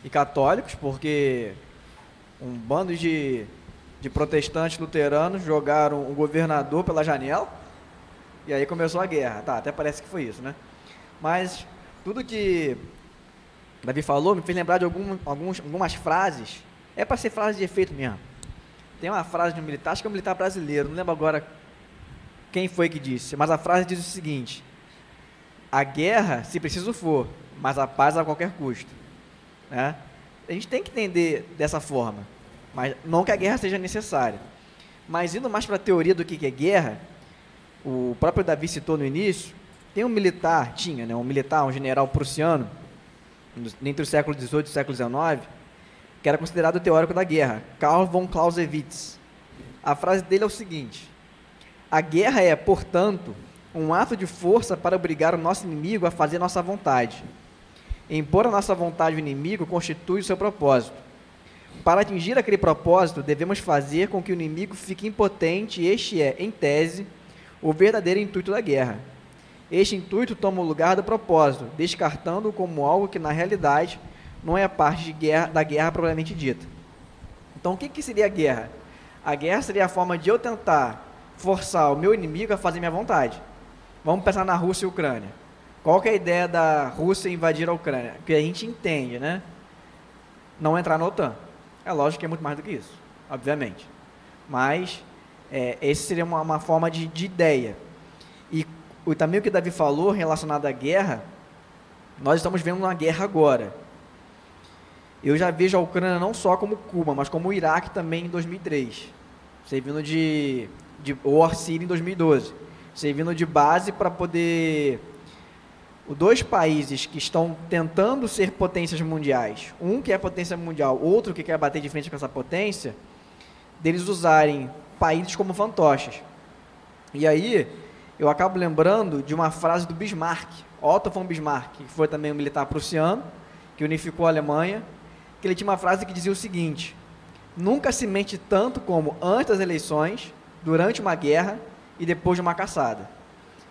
e católicos, porque um bando de, de protestantes luteranos jogaram o governador pela janela e aí começou a guerra. Tá, até parece que foi isso, né? Mas tudo que Davi falou me fez lembrar de algum, alguns, algumas frases. É para ser frase de efeito mesmo. Tem uma frase de um militar, acho que é um militar brasileiro, não lembro agora quem foi que disse, mas a frase diz o seguinte: A guerra, se preciso for, mas a paz a qualquer custo. Né? A gente tem que entender dessa forma, mas não que a guerra seja necessária. Mas indo mais para a teoria do que é guerra, o próprio Davi citou no início, tem um militar, tinha, né, um militar, um general prussiano, entre o século XVIII e o século XIX, que era considerado o teórico da guerra, Karl von Clausewitz. A frase dele é o seguinte: A guerra é, portanto, um ato de força para obrigar o nosso inimigo a fazer nossa vontade. Impor a nossa vontade ao inimigo constitui o seu propósito. Para atingir aquele propósito, devemos fazer com que o inimigo fique impotente, e este é, em tese, o verdadeiro intuito da guerra. Este intuito toma o lugar do propósito, descartando-o como algo que, na realidade, não é parte guerra, da guerra propriamente dita. Então, o que, que seria a guerra? A guerra seria a forma de eu tentar forçar o meu inimigo a fazer minha vontade. Vamos pensar na Rússia e Ucrânia. Qual que é a ideia da Rússia invadir a Ucrânia? Que a gente entende, né? Não entrar na OTAN. É lógico que é muito mais do que isso, obviamente. Mas é, esse seria uma, uma forma de, de, ideia. E o, também o que Davi falou relacionado à guerra, nós estamos vendo uma guerra agora. Eu já vejo a Ucrânia não só como Cuba, mas como o Iraque também em 2003, servindo de, de Síria em 2012, servindo de base para poder os dois países que estão tentando ser potências mundiais, um que é potência mundial, outro que quer bater de frente com essa potência, deles usarem países como fantoches. E aí, eu acabo lembrando de uma frase do Bismarck, Otto von Bismarck, que foi também um militar prussiano, que unificou a Alemanha, que ele tinha uma frase que dizia o seguinte: Nunca se mente tanto como antes das eleições, durante uma guerra e depois de uma caçada.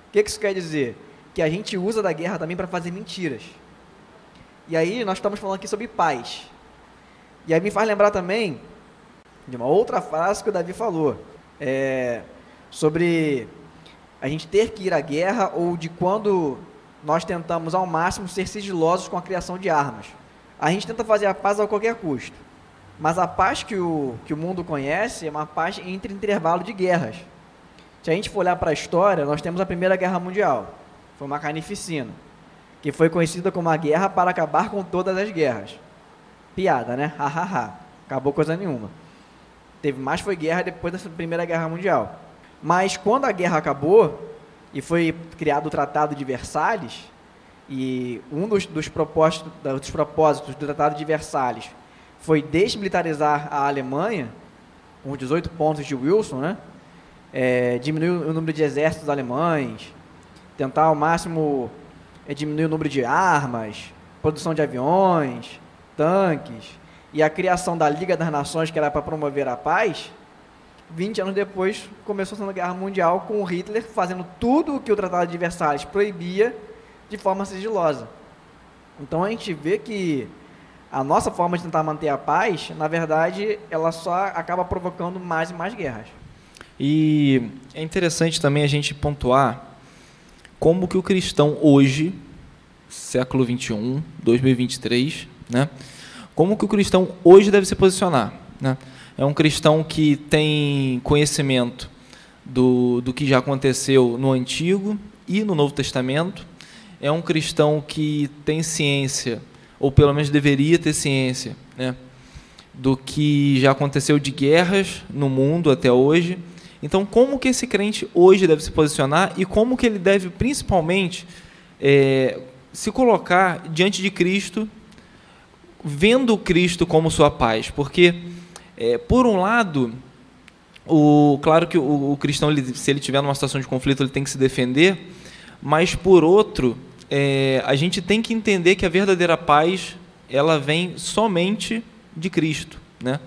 O que isso quer dizer? Que a gente usa da guerra também para fazer mentiras. E aí nós estamos falando aqui sobre paz. E aí me faz lembrar também de uma outra frase que o Davi falou, é, sobre a gente ter que ir à guerra ou de quando nós tentamos ao máximo ser sigilosos com a criação de armas. A gente tenta fazer a paz a qualquer custo. Mas a paz que o, que o mundo conhece é uma paz entre intervalo de guerras. Se a gente for olhar para a história, nós temos a Primeira Guerra Mundial. Foi uma carnificina. Que foi conhecida como a guerra para acabar com todas as guerras. Piada, né? Hahaha. Acabou coisa nenhuma. Teve mais foi guerra depois da Primeira Guerra Mundial. Mas quando a guerra acabou e foi criado o Tratado de Versalhes, e um dos, dos, propósitos, dos propósitos do Tratado de Versalhes foi desmilitarizar a Alemanha, com os 18 pontos de Wilson, né? É, diminuir o número de exércitos alemães, tentar ao máximo é, diminuir o número de armas, produção de aviões, tanques, e a criação da Liga das Nações, que era para promover a paz, 20 anos depois começou a Segunda Guerra Mundial com Hitler fazendo tudo o que o Tratado de Versalhes proibia de forma sigilosa. Então a gente vê que a nossa forma de tentar manter a paz, na verdade, ela só acaba provocando mais e mais guerras. E é interessante também a gente pontuar como que o cristão hoje, século 21, 2023, né? Como que o cristão hoje deve se posicionar, né? É um cristão que tem conhecimento do, do que já aconteceu no Antigo e no Novo Testamento. É um cristão que tem ciência ou pelo menos deveria ter ciência, né, do que já aconteceu de guerras no mundo até hoje. Então, como que esse crente hoje deve se posicionar e como que ele deve, principalmente, é, se colocar diante de Cristo, vendo Cristo como sua paz? Porque, é, por um lado, o, claro que o, o cristão, ele, se ele tiver numa situação de conflito, ele tem que se defender, mas, por outro, é, a gente tem que entender que a verdadeira paz ela vem somente de Cristo, né?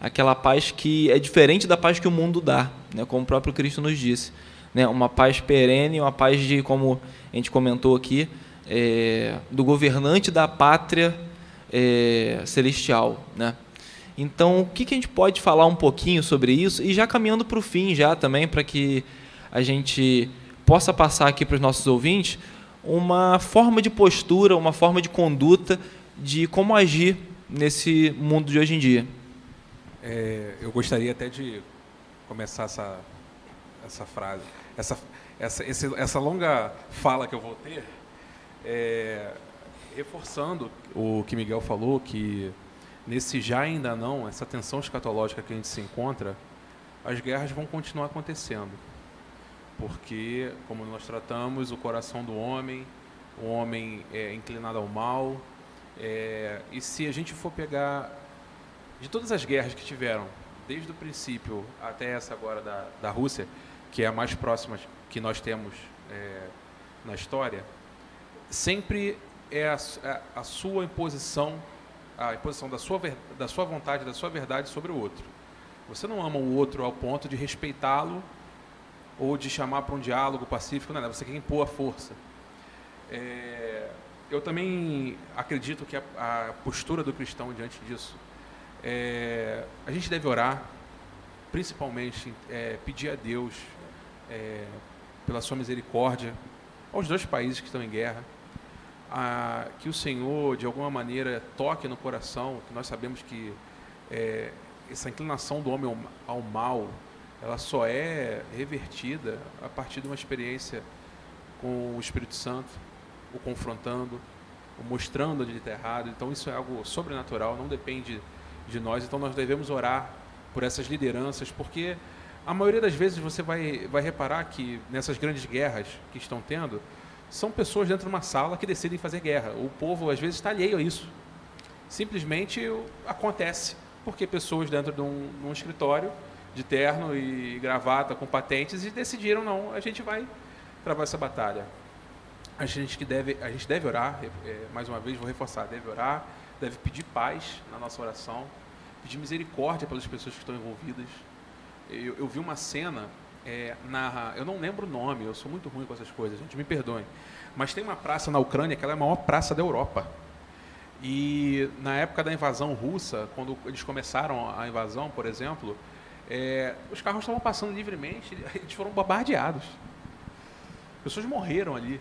Aquela paz que é diferente da paz que o mundo dá, né? Como o próprio Cristo nos disse, né? Uma paz perene, uma paz de, como a gente comentou aqui, é, do governante da pátria é, celestial, né? Então, o que, que a gente pode falar um pouquinho sobre isso e já caminhando para o fim já também para que a gente possa passar aqui para os nossos ouvintes uma forma de postura, uma forma de conduta de como agir nesse mundo de hoje em dia. É, eu gostaria até de começar essa, essa frase, essa, essa, esse, essa longa fala que eu vou ter, é, reforçando o que Miguel falou, que nesse já ainda não, essa tensão escatológica que a gente se encontra, as guerras vão continuar acontecendo. Porque, como nós tratamos, o coração do homem, o homem é inclinado ao mal, é, e se a gente for pegar de todas as guerras que tiveram, desde o princípio até essa agora da, da Rússia, que é a mais próxima que nós temos é, na história, sempre é a, é a, sua imposição, a imposição da sua, da sua vontade, da sua verdade sobre o outro. Você não ama o outro ao ponto de respeitá-lo ou de chamar para um diálogo pacífico, não, você quer impor a força. É, eu também acredito que a, a, postura do cristão diante disso, é, a gente deve orar, principalmente é, pedir a Deus é, pela sua misericórdia aos dois países que estão em guerra, a, que o Senhor de alguma maneira toque no coração, que nós sabemos que é, essa inclinação do homem ao, ao mal, ela só é revertida a partir de uma experiência com o Espírito Santo, o confrontando, o mostrando onde ele está errado. Então isso é algo sobrenatural, não depende de nós. Então nós devemos orar por essas lideranças, porque a maioria das vezes você vai, vai reparar que nessas grandes guerras que estão tendo, são pessoas dentro de uma sala que decidem fazer guerra. O povo às vezes está alheio a isso. Simplesmente acontece porque pessoas dentro de um, um escritório de terno e gravata com patentes e decidiram não, a gente vai travar essa batalha. A gente que deve, a gente deve orar, é, mais uma vez vou reforçar, deve orar, deve pedir paz na nossa oração, pedir misericórdia pelas pessoas que estão envolvidas. Eu, eu vi uma cena é, na, eu não lembro o nome, eu sou muito ruim com essas coisas, gente, me perdoem. Mas tem uma praça na Ucrânia que é a maior praça da Europa. E na época da invasão russa, quando eles começaram a invasão, por exemplo, é, os carros estavam passando livremente, eles foram bombardeados. Pessoas morreram ali.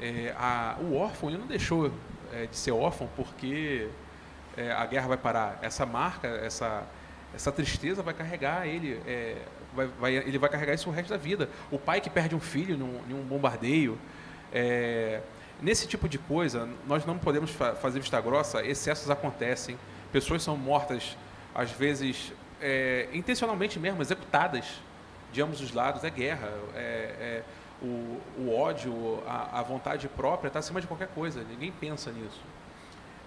É, a, o órfão ele não deixou é, de ser órfão porque é, a guerra vai parar. Essa marca, essa, essa tristeza vai carregar ele, é, vai, vai, ele vai carregar isso o resto da vida. O pai que perde um filho num, num bombardeio. É, nesse tipo de coisa, nós não podemos fa fazer vista grossa, excessos acontecem, pessoas são mortas, às vezes é, intencionalmente mesmo, executadas de ambos os lados, é guerra. É, é o, o, ódio, a, a vontade própria está acima de qualquer coisa, ninguém pensa nisso.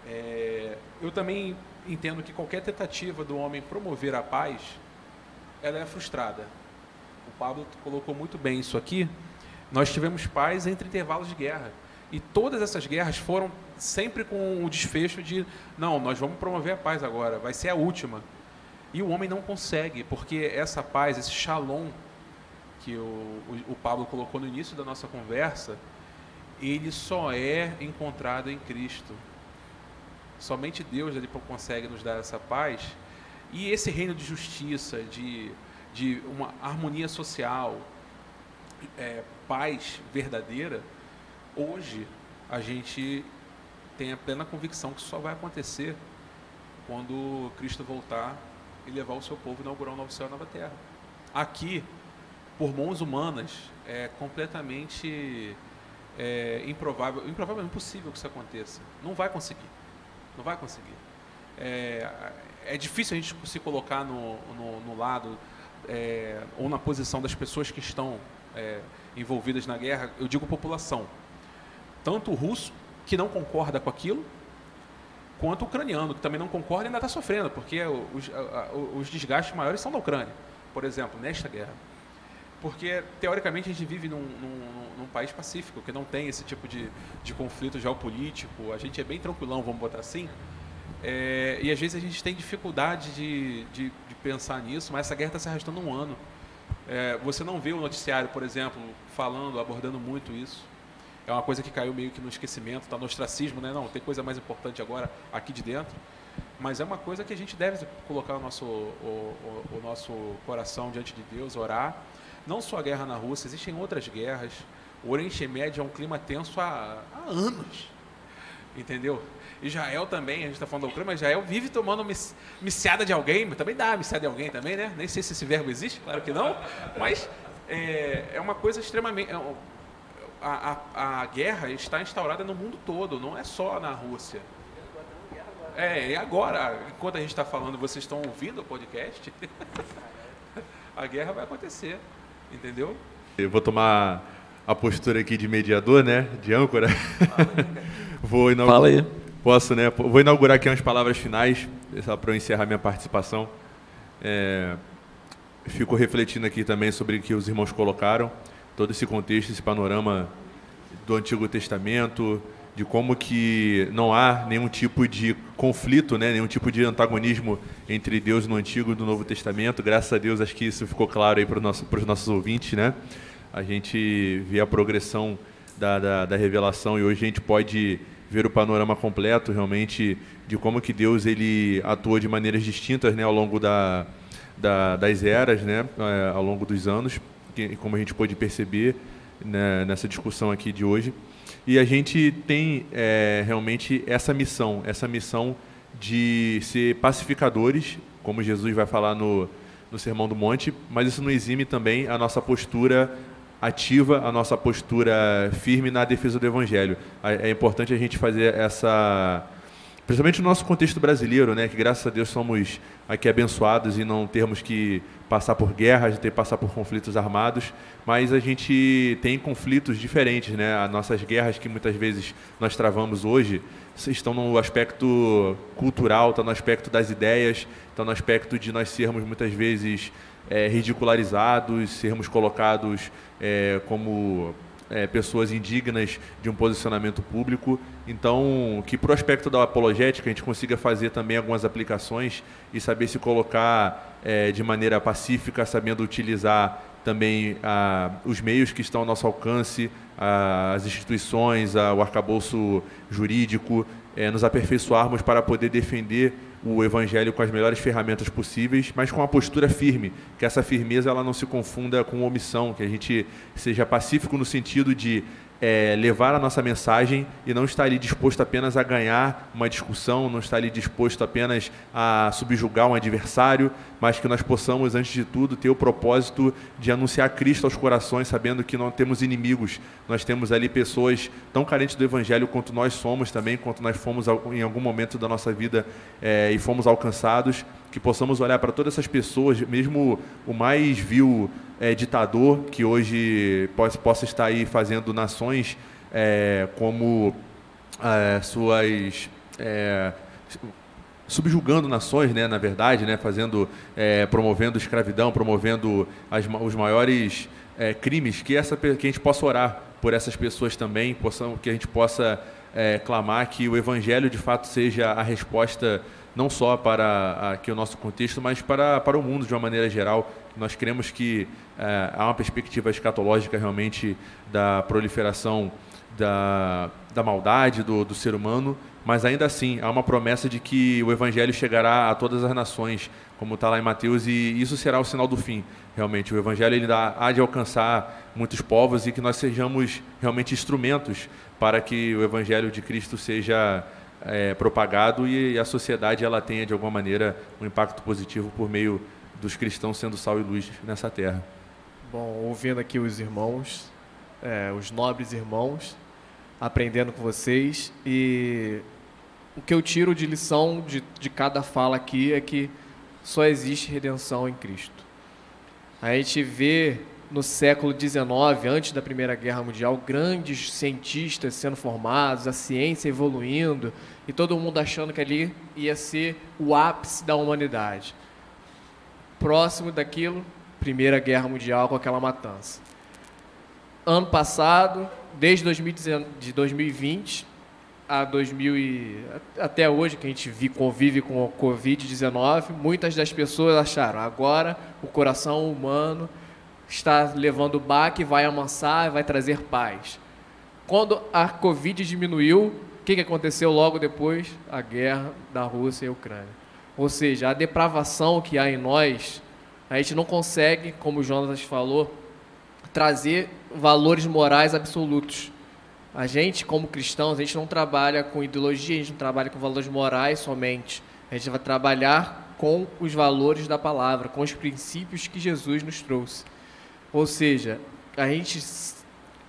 É, eu também entendo que qualquer tentativa do homem promover a paz, ela é frustrada. O Pablo colocou muito bem isso aqui. Nós tivemos paz entre intervalos de guerra. E todas essas guerras foram sempre com o desfecho de não, nós vamos promover a paz agora, vai ser a última. E o homem não consegue, porque essa paz, esse shalom que o, o, o Pablo colocou no início da nossa conversa, ele só é encontrado em Cristo. Somente Deus ele consegue nos dar essa paz. E esse reino de justiça, de, de uma harmonia social, é, paz verdadeira, hoje a gente tem a plena convicção que só vai acontecer quando Cristo voltar e levar o seu povo a inaugurar um novo céu e nova terra. Aqui, por mãos humanas, é completamente é, improvável, improvável, impossível que isso aconteça. Não vai conseguir. Não vai conseguir. É, é difícil a gente se colocar no, no, no lado é, ou na posição das pessoas que estão é, envolvidas na guerra. Eu digo população. Tanto o russo, que não concorda com aquilo, quanto o ucraniano, que também não concorda e ainda está sofrendo, porque os, os desgastes maiores são da Ucrânia, por exemplo, nesta guerra. Porque, teoricamente, a gente vive num, num, num país pacífico, que não tem esse tipo de, de conflito geopolítico, a gente é bem tranquilão, vamos botar assim, é, e às vezes a gente tem dificuldade de, de, de pensar nisso, mas essa guerra está se arrastando um ano. É, você não vê o noticiário, por exemplo, falando, abordando muito isso é uma coisa que caiu meio que no esquecimento, está no ostracismo, né? Não, tem coisa mais importante agora aqui de dentro. Mas é uma coisa que a gente deve colocar o nosso, o, o, o nosso coração diante de Deus, orar. Não só a guerra na Rússia, existem outras guerras. O Oriente Médio é um clima tenso há, há anos. Entendeu? Israel também, a gente está falando da Ucrânia, mas Israel vive tomando miciada de alguém, também dá miciada de alguém também, né? Nem sei se esse verbo existe, claro que não, mas é, é uma coisa extremamente. É, a, a, a guerra está instaurada no mundo todo, não é só na Rússia. É, e agora, enquanto a gente está falando, vocês estão ouvindo o podcast, a guerra vai acontecer, entendeu? Eu vou tomar a postura aqui de mediador, né, de âncora. Vou inaugurar, Fala aí. Posso, né? Vou inaugurar aqui umas palavras finais, só para eu encerrar minha participação. É, fico refletindo aqui também sobre o que os irmãos colocaram todo esse contexto, esse panorama do Antigo Testamento, de como que não há nenhum tipo de conflito, né, nenhum tipo de antagonismo entre Deus no Antigo e no Novo Testamento. Graças a Deus, acho que isso ficou claro aí para, nosso, para os nossos ouvintes, né? A gente vê a progressão da, da, da, revelação e hoje a gente pode ver o panorama completo, realmente, de como que Deus ele atua de maneiras distintas, né, ao longo da, da das eras, né, é, ao longo dos anos, que, como a gente pode perceber né, nessa discussão aqui de hoje. E a gente tem é, realmente essa missão, essa missão de ser pacificadores, como Jesus vai falar no, no Sermão do Monte, mas isso não exime também a nossa postura ativa, a nossa postura firme na defesa do Evangelho. É importante a gente fazer essa principalmente no nosso contexto brasileiro, né, que graças a Deus somos aqui abençoados e não termos que passar por guerras, ter que passar por conflitos armados, mas a gente tem conflitos diferentes, né? As nossas guerras que muitas vezes nós travamos hoje estão no aspecto cultural, estão no aspecto das ideias, estão no aspecto de nós sermos muitas vezes é, ridicularizados, sermos colocados é, como é, pessoas indignas de um posicionamento público. Então, que para o aspecto da apologética a gente consiga fazer também algumas aplicações e saber se colocar é, de maneira pacífica, sabendo utilizar também ah, os meios que estão ao nosso alcance, ah, as instituições, ah, o arcabouço jurídico, é, nos aperfeiçoarmos para poder defender o evangelho com as melhores ferramentas possíveis, mas com uma postura firme, que essa firmeza ela não se confunda com omissão, que a gente seja pacífico no sentido de é, levar a nossa mensagem e não estar ali disposto apenas a ganhar uma discussão, não estar ali disposto apenas a subjugar um adversário, mas que nós possamos, antes de tudo, ter o propósito de anunciar Cristo aos corações, sabendo que não temos inimigos, nós temos ali pessoas tão carentes do Evangelho quanto nós somos também, quanto nós fomos em algum momento da nossa vida é, e fomos alcançados, que possamos olhar para todas essas pessoas, mesmo o mais vil é, ditador que hoje possa, possa estar aí fazendo nações é, como é, suas é, subjugando nações, né, na verdade, né, fazendo, é, promovendo escravidão, promovendo as, os maiores é, crimes, que essa que a gente possa orar por essas pessoas também, possam, que a gente possa clamar que o evangelho de fato seja a resposta não só para aqui o nosso contexto, mas para, para o mundo de uma maneira geral. Nós cremos que é, há uma perspectiva escatológica realmente da proliferação da, da maldade do, do ser humano, mas ainda assim há uma promessa de que o evangelho chegará a todas as nações, como está lá em Mateus, e isso será o sinal do fim. Realmente, o evangelho ele dá, há de alcançar muitos povos e que nós sejamos realmente instrumentos para que o evangelho de Cristo seja é, propagado e a sociedade ela tenha de alguma maneira um impacto positivo por meio dos cristãos sendo sal e luz nessa terra. Bom, ouvindo aqui os irmãos, é, os nobres irmãos, aprendendo com vocês e o que eu tiro de lição de, de cada fala aqui é que só existe redenção em Cristo. A gente vê no século XIX, antes da Primeira Guerra Mundial, grandes cientistas sendo formados, a ciência evoluindo e todo mundo achando que ali ia ser o ápice da humanidade. Próximo daquilo, Primeira Guerra Mundial com aquela matança. Ano passado, desde 2020 a 2000 e, até hoje que a gente convive com o Covid-19, muitas das pessoas acharam agora o coração humano está levando o baque, vai amansar, vai trazer paz. Quando a Covid diminuiu, que, que aconteceu logo depois? A guerra da Rússia e Ucrânia. Ou seja, a depravação que há em nós, a gente não consegue, como o Jonas falou, trazer valores morais absolutos. A gente, como cristãos, a gente não trabalha com ideologia, a gente não trabalha com valores morais somente. A gente vai trabalhar com os valores da palavra, com os princípios que Jesus nos trouxe. Ou seja, a gente,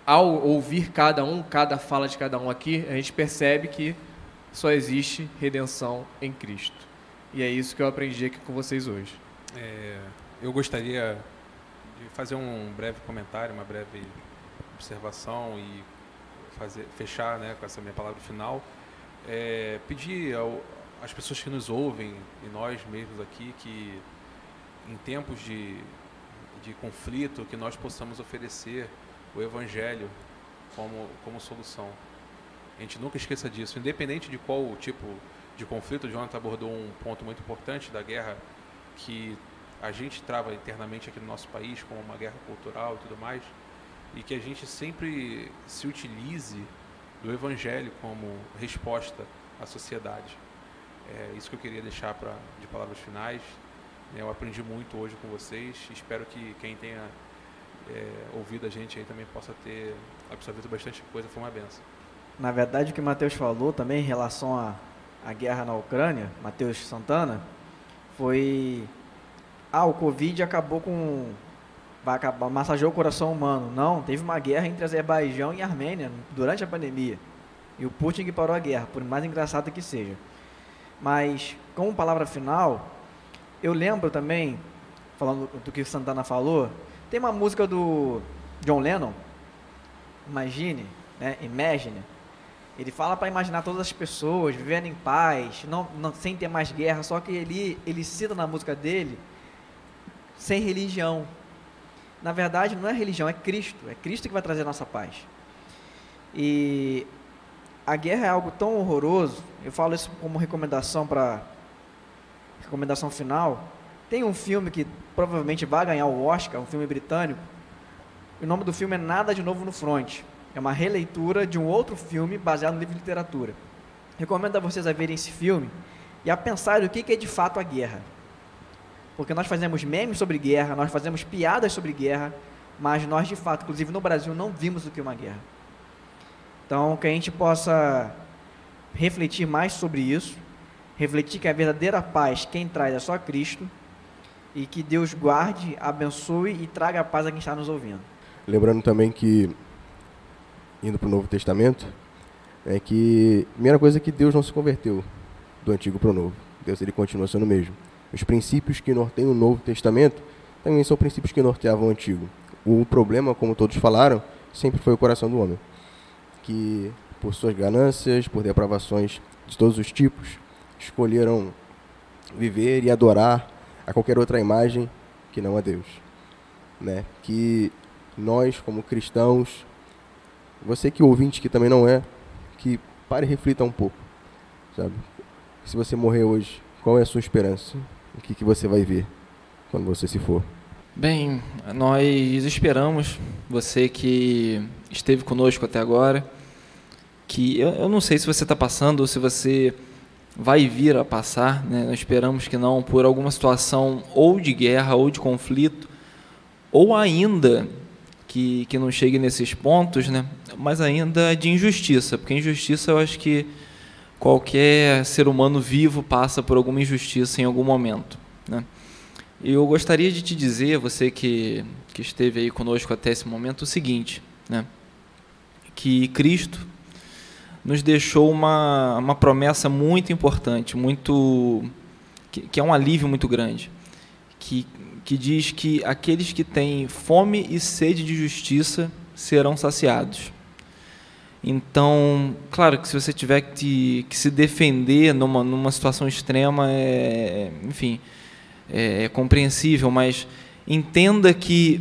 ao ouvir cada um, cada fala de cada um aqui, a gente percebe que só existe redenção em Cristo. E é isso que eu aprendi aqui com vocês hoje. É, eu gostaria de fazer um breve comentário, uma breve observação e fazer, fechar né, com essa minha palavra final. É, pedir ao, às pessoas que nos ouvem e nós mesmos aqui que em tempos de de conflito, que nós possamos oferecer o Evangelho como, como solução. A gente nunca esqueça disso, independente de qual tipo de conflito, o Jonathan abordou um ponto muito importante da guerra que a gente trava internamente aqui no nosso país, como uma guerra cultural e tudo mais, e que a gente sempre se utilize do Evangelho como resposta à sociedade. É isso que eu queria deixar pra, de palavras finais. Eu aprendi muito hoje com vocês. Espero que quem tenha é, ouvido a gente aí também possa ter absorvido bastante coisa. Foi uma benção. Na verdade, o que o Matheus falou também em relação à, à guerra na Ucrânia, Matheus Santana, foi. Ah, o Covid acabou com. Vai acabar, massageou o coração humano. Não, teve uma guerra entre Azerbaijão e Armênia durante a pandemia. E o Putin que parou a guerra, por mais engraçado que seja. Mas, como palavra final, eu lembro também, falando do que Santana falou, tem uma música do John Lennon, Imagine, né? Imagine. Ele fala para imaginar todas as pessoas vivendo em paz, não, não, sem ter mais guerra, só que ele, ele cita na música dele sem religião. Na verdade, não é religião, é Cristo. É Cristo que vai trazer a nossa paz. E a guerra é algo tão horroroso, eu falo isso como recomendação para recomendação final. Tem um filme que provavelmente vai ganhar o Oscar, um filme britânico. O nome do filme é Nada de Novo no Front. É uma releitura de um outro filme baseado no livro de literatura. Recomendo a vocês a verem esse filme e a pensar o que é de fato a guerra. Porque nós fazemos memes sobre guerra, nós fazemos piadas sobre guerra, mas nós de fato, inclusive no Brasil, não vimos o que é uma guerra. Então, que a gente possa refletir mais sobre isso, refletir que a verdadeira paz quem traz é só Cristo e que Deus guarde, abençoe e traga a paz a quem está nos ouvindo. Lembrando também que, indo para o Novo Testamento, é que a primeira coisa é que Deus não se converteu do Antigo para o Novo. Deus ele continua sendo o mesmo. Os princípios que norteiam o Novo Testamento também são princípios que norteavam o Antigo. O problema, como todos falaram, sempre foi o coração do homem que, por suas ganâncias, por depravações de todos os tipos, escolheram viver e adorar a qualquer outra imagem que não a Deus. Né? Que nós, como cristãos, você que ouvinte que também não é, que pare e reflita um pouco, sabe? Se você morrer hoje, qual é a sua esperança? O que, que você vai ver quando você se for? Bem, nós esperamos, você que esteve conosco até agora, que eu, eu não sei se você está passando ou se você vai vir a passar, né? nós esperamos que não, por alguma situação ou de guerra ou de conflito, ou ainda que, que não chegue nesses pontos, né? mas ainda de injustiça, porque injustiça eu acho que qualquer ser humano vivo passa por alguma injustiça em algum momento. Né? E eu gostaria de te dizer, você que, que esteve aí conosco até esse momento, o seguinte, né? que Cristo nos deixou uma, uma promessa muito importante, muito que, que é um alívio muito grande, que, que diz que aqueles que têm fome e sede de justiça serão saciados. Então, claro que se você tiver que, que se defender numa, numa situação extrema, é, enfim, é, é compreensível, mas entenda que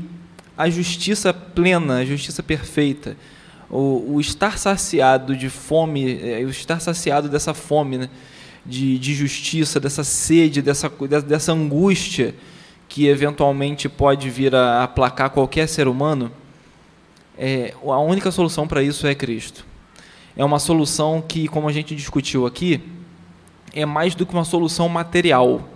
a justiça plena, a justiça perfeita, o, o estar saciado de fome, é, o estar saciado dessa fome, né? de, de justiça, dessa sede, dessa, dessa angústia que eventualmente pode vir a aplacar qualquer ser humano, é, a única solução para isso é Cristo. É uma solução que, como a gente discutiu aqui, é mais do que uma solução material.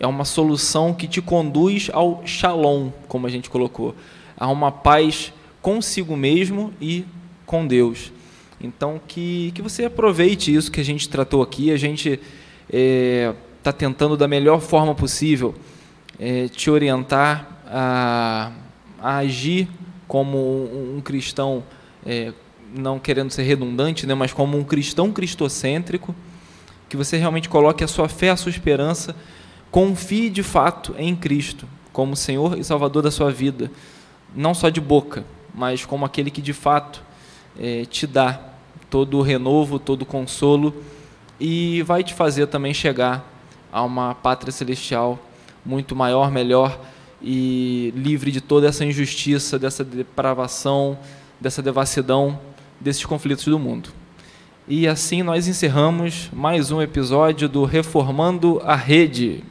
É uma solução que te conduz ao shalom, como a gente colocou, a uma paz consigo mesmo e com Deus. Então, que, que você aproveite isso que a gente tratou aqui. A gente está é, tá tentando, da melhor forma possível, é, te orientar a, a, agir como um, cristão, é, não querendo ser redundante, né, mas como um cristão cristocêntrico, que você realmente coloque a sua fé, a sua esperança, confie de fato em Cristo, como Senhor e Salvador da sua vida, não só de boca, mas como aquele que de fato é, te dá todo o renovo, todo o consolo e vai te fazer também chegar a uma pátria celestial muito maior, melhor e livre de toda essa injustiça, dessa depravação, dessa devassidão, desses conflitos do mundo. E assim nós encerramos mais um episódio do Reformando a Rede.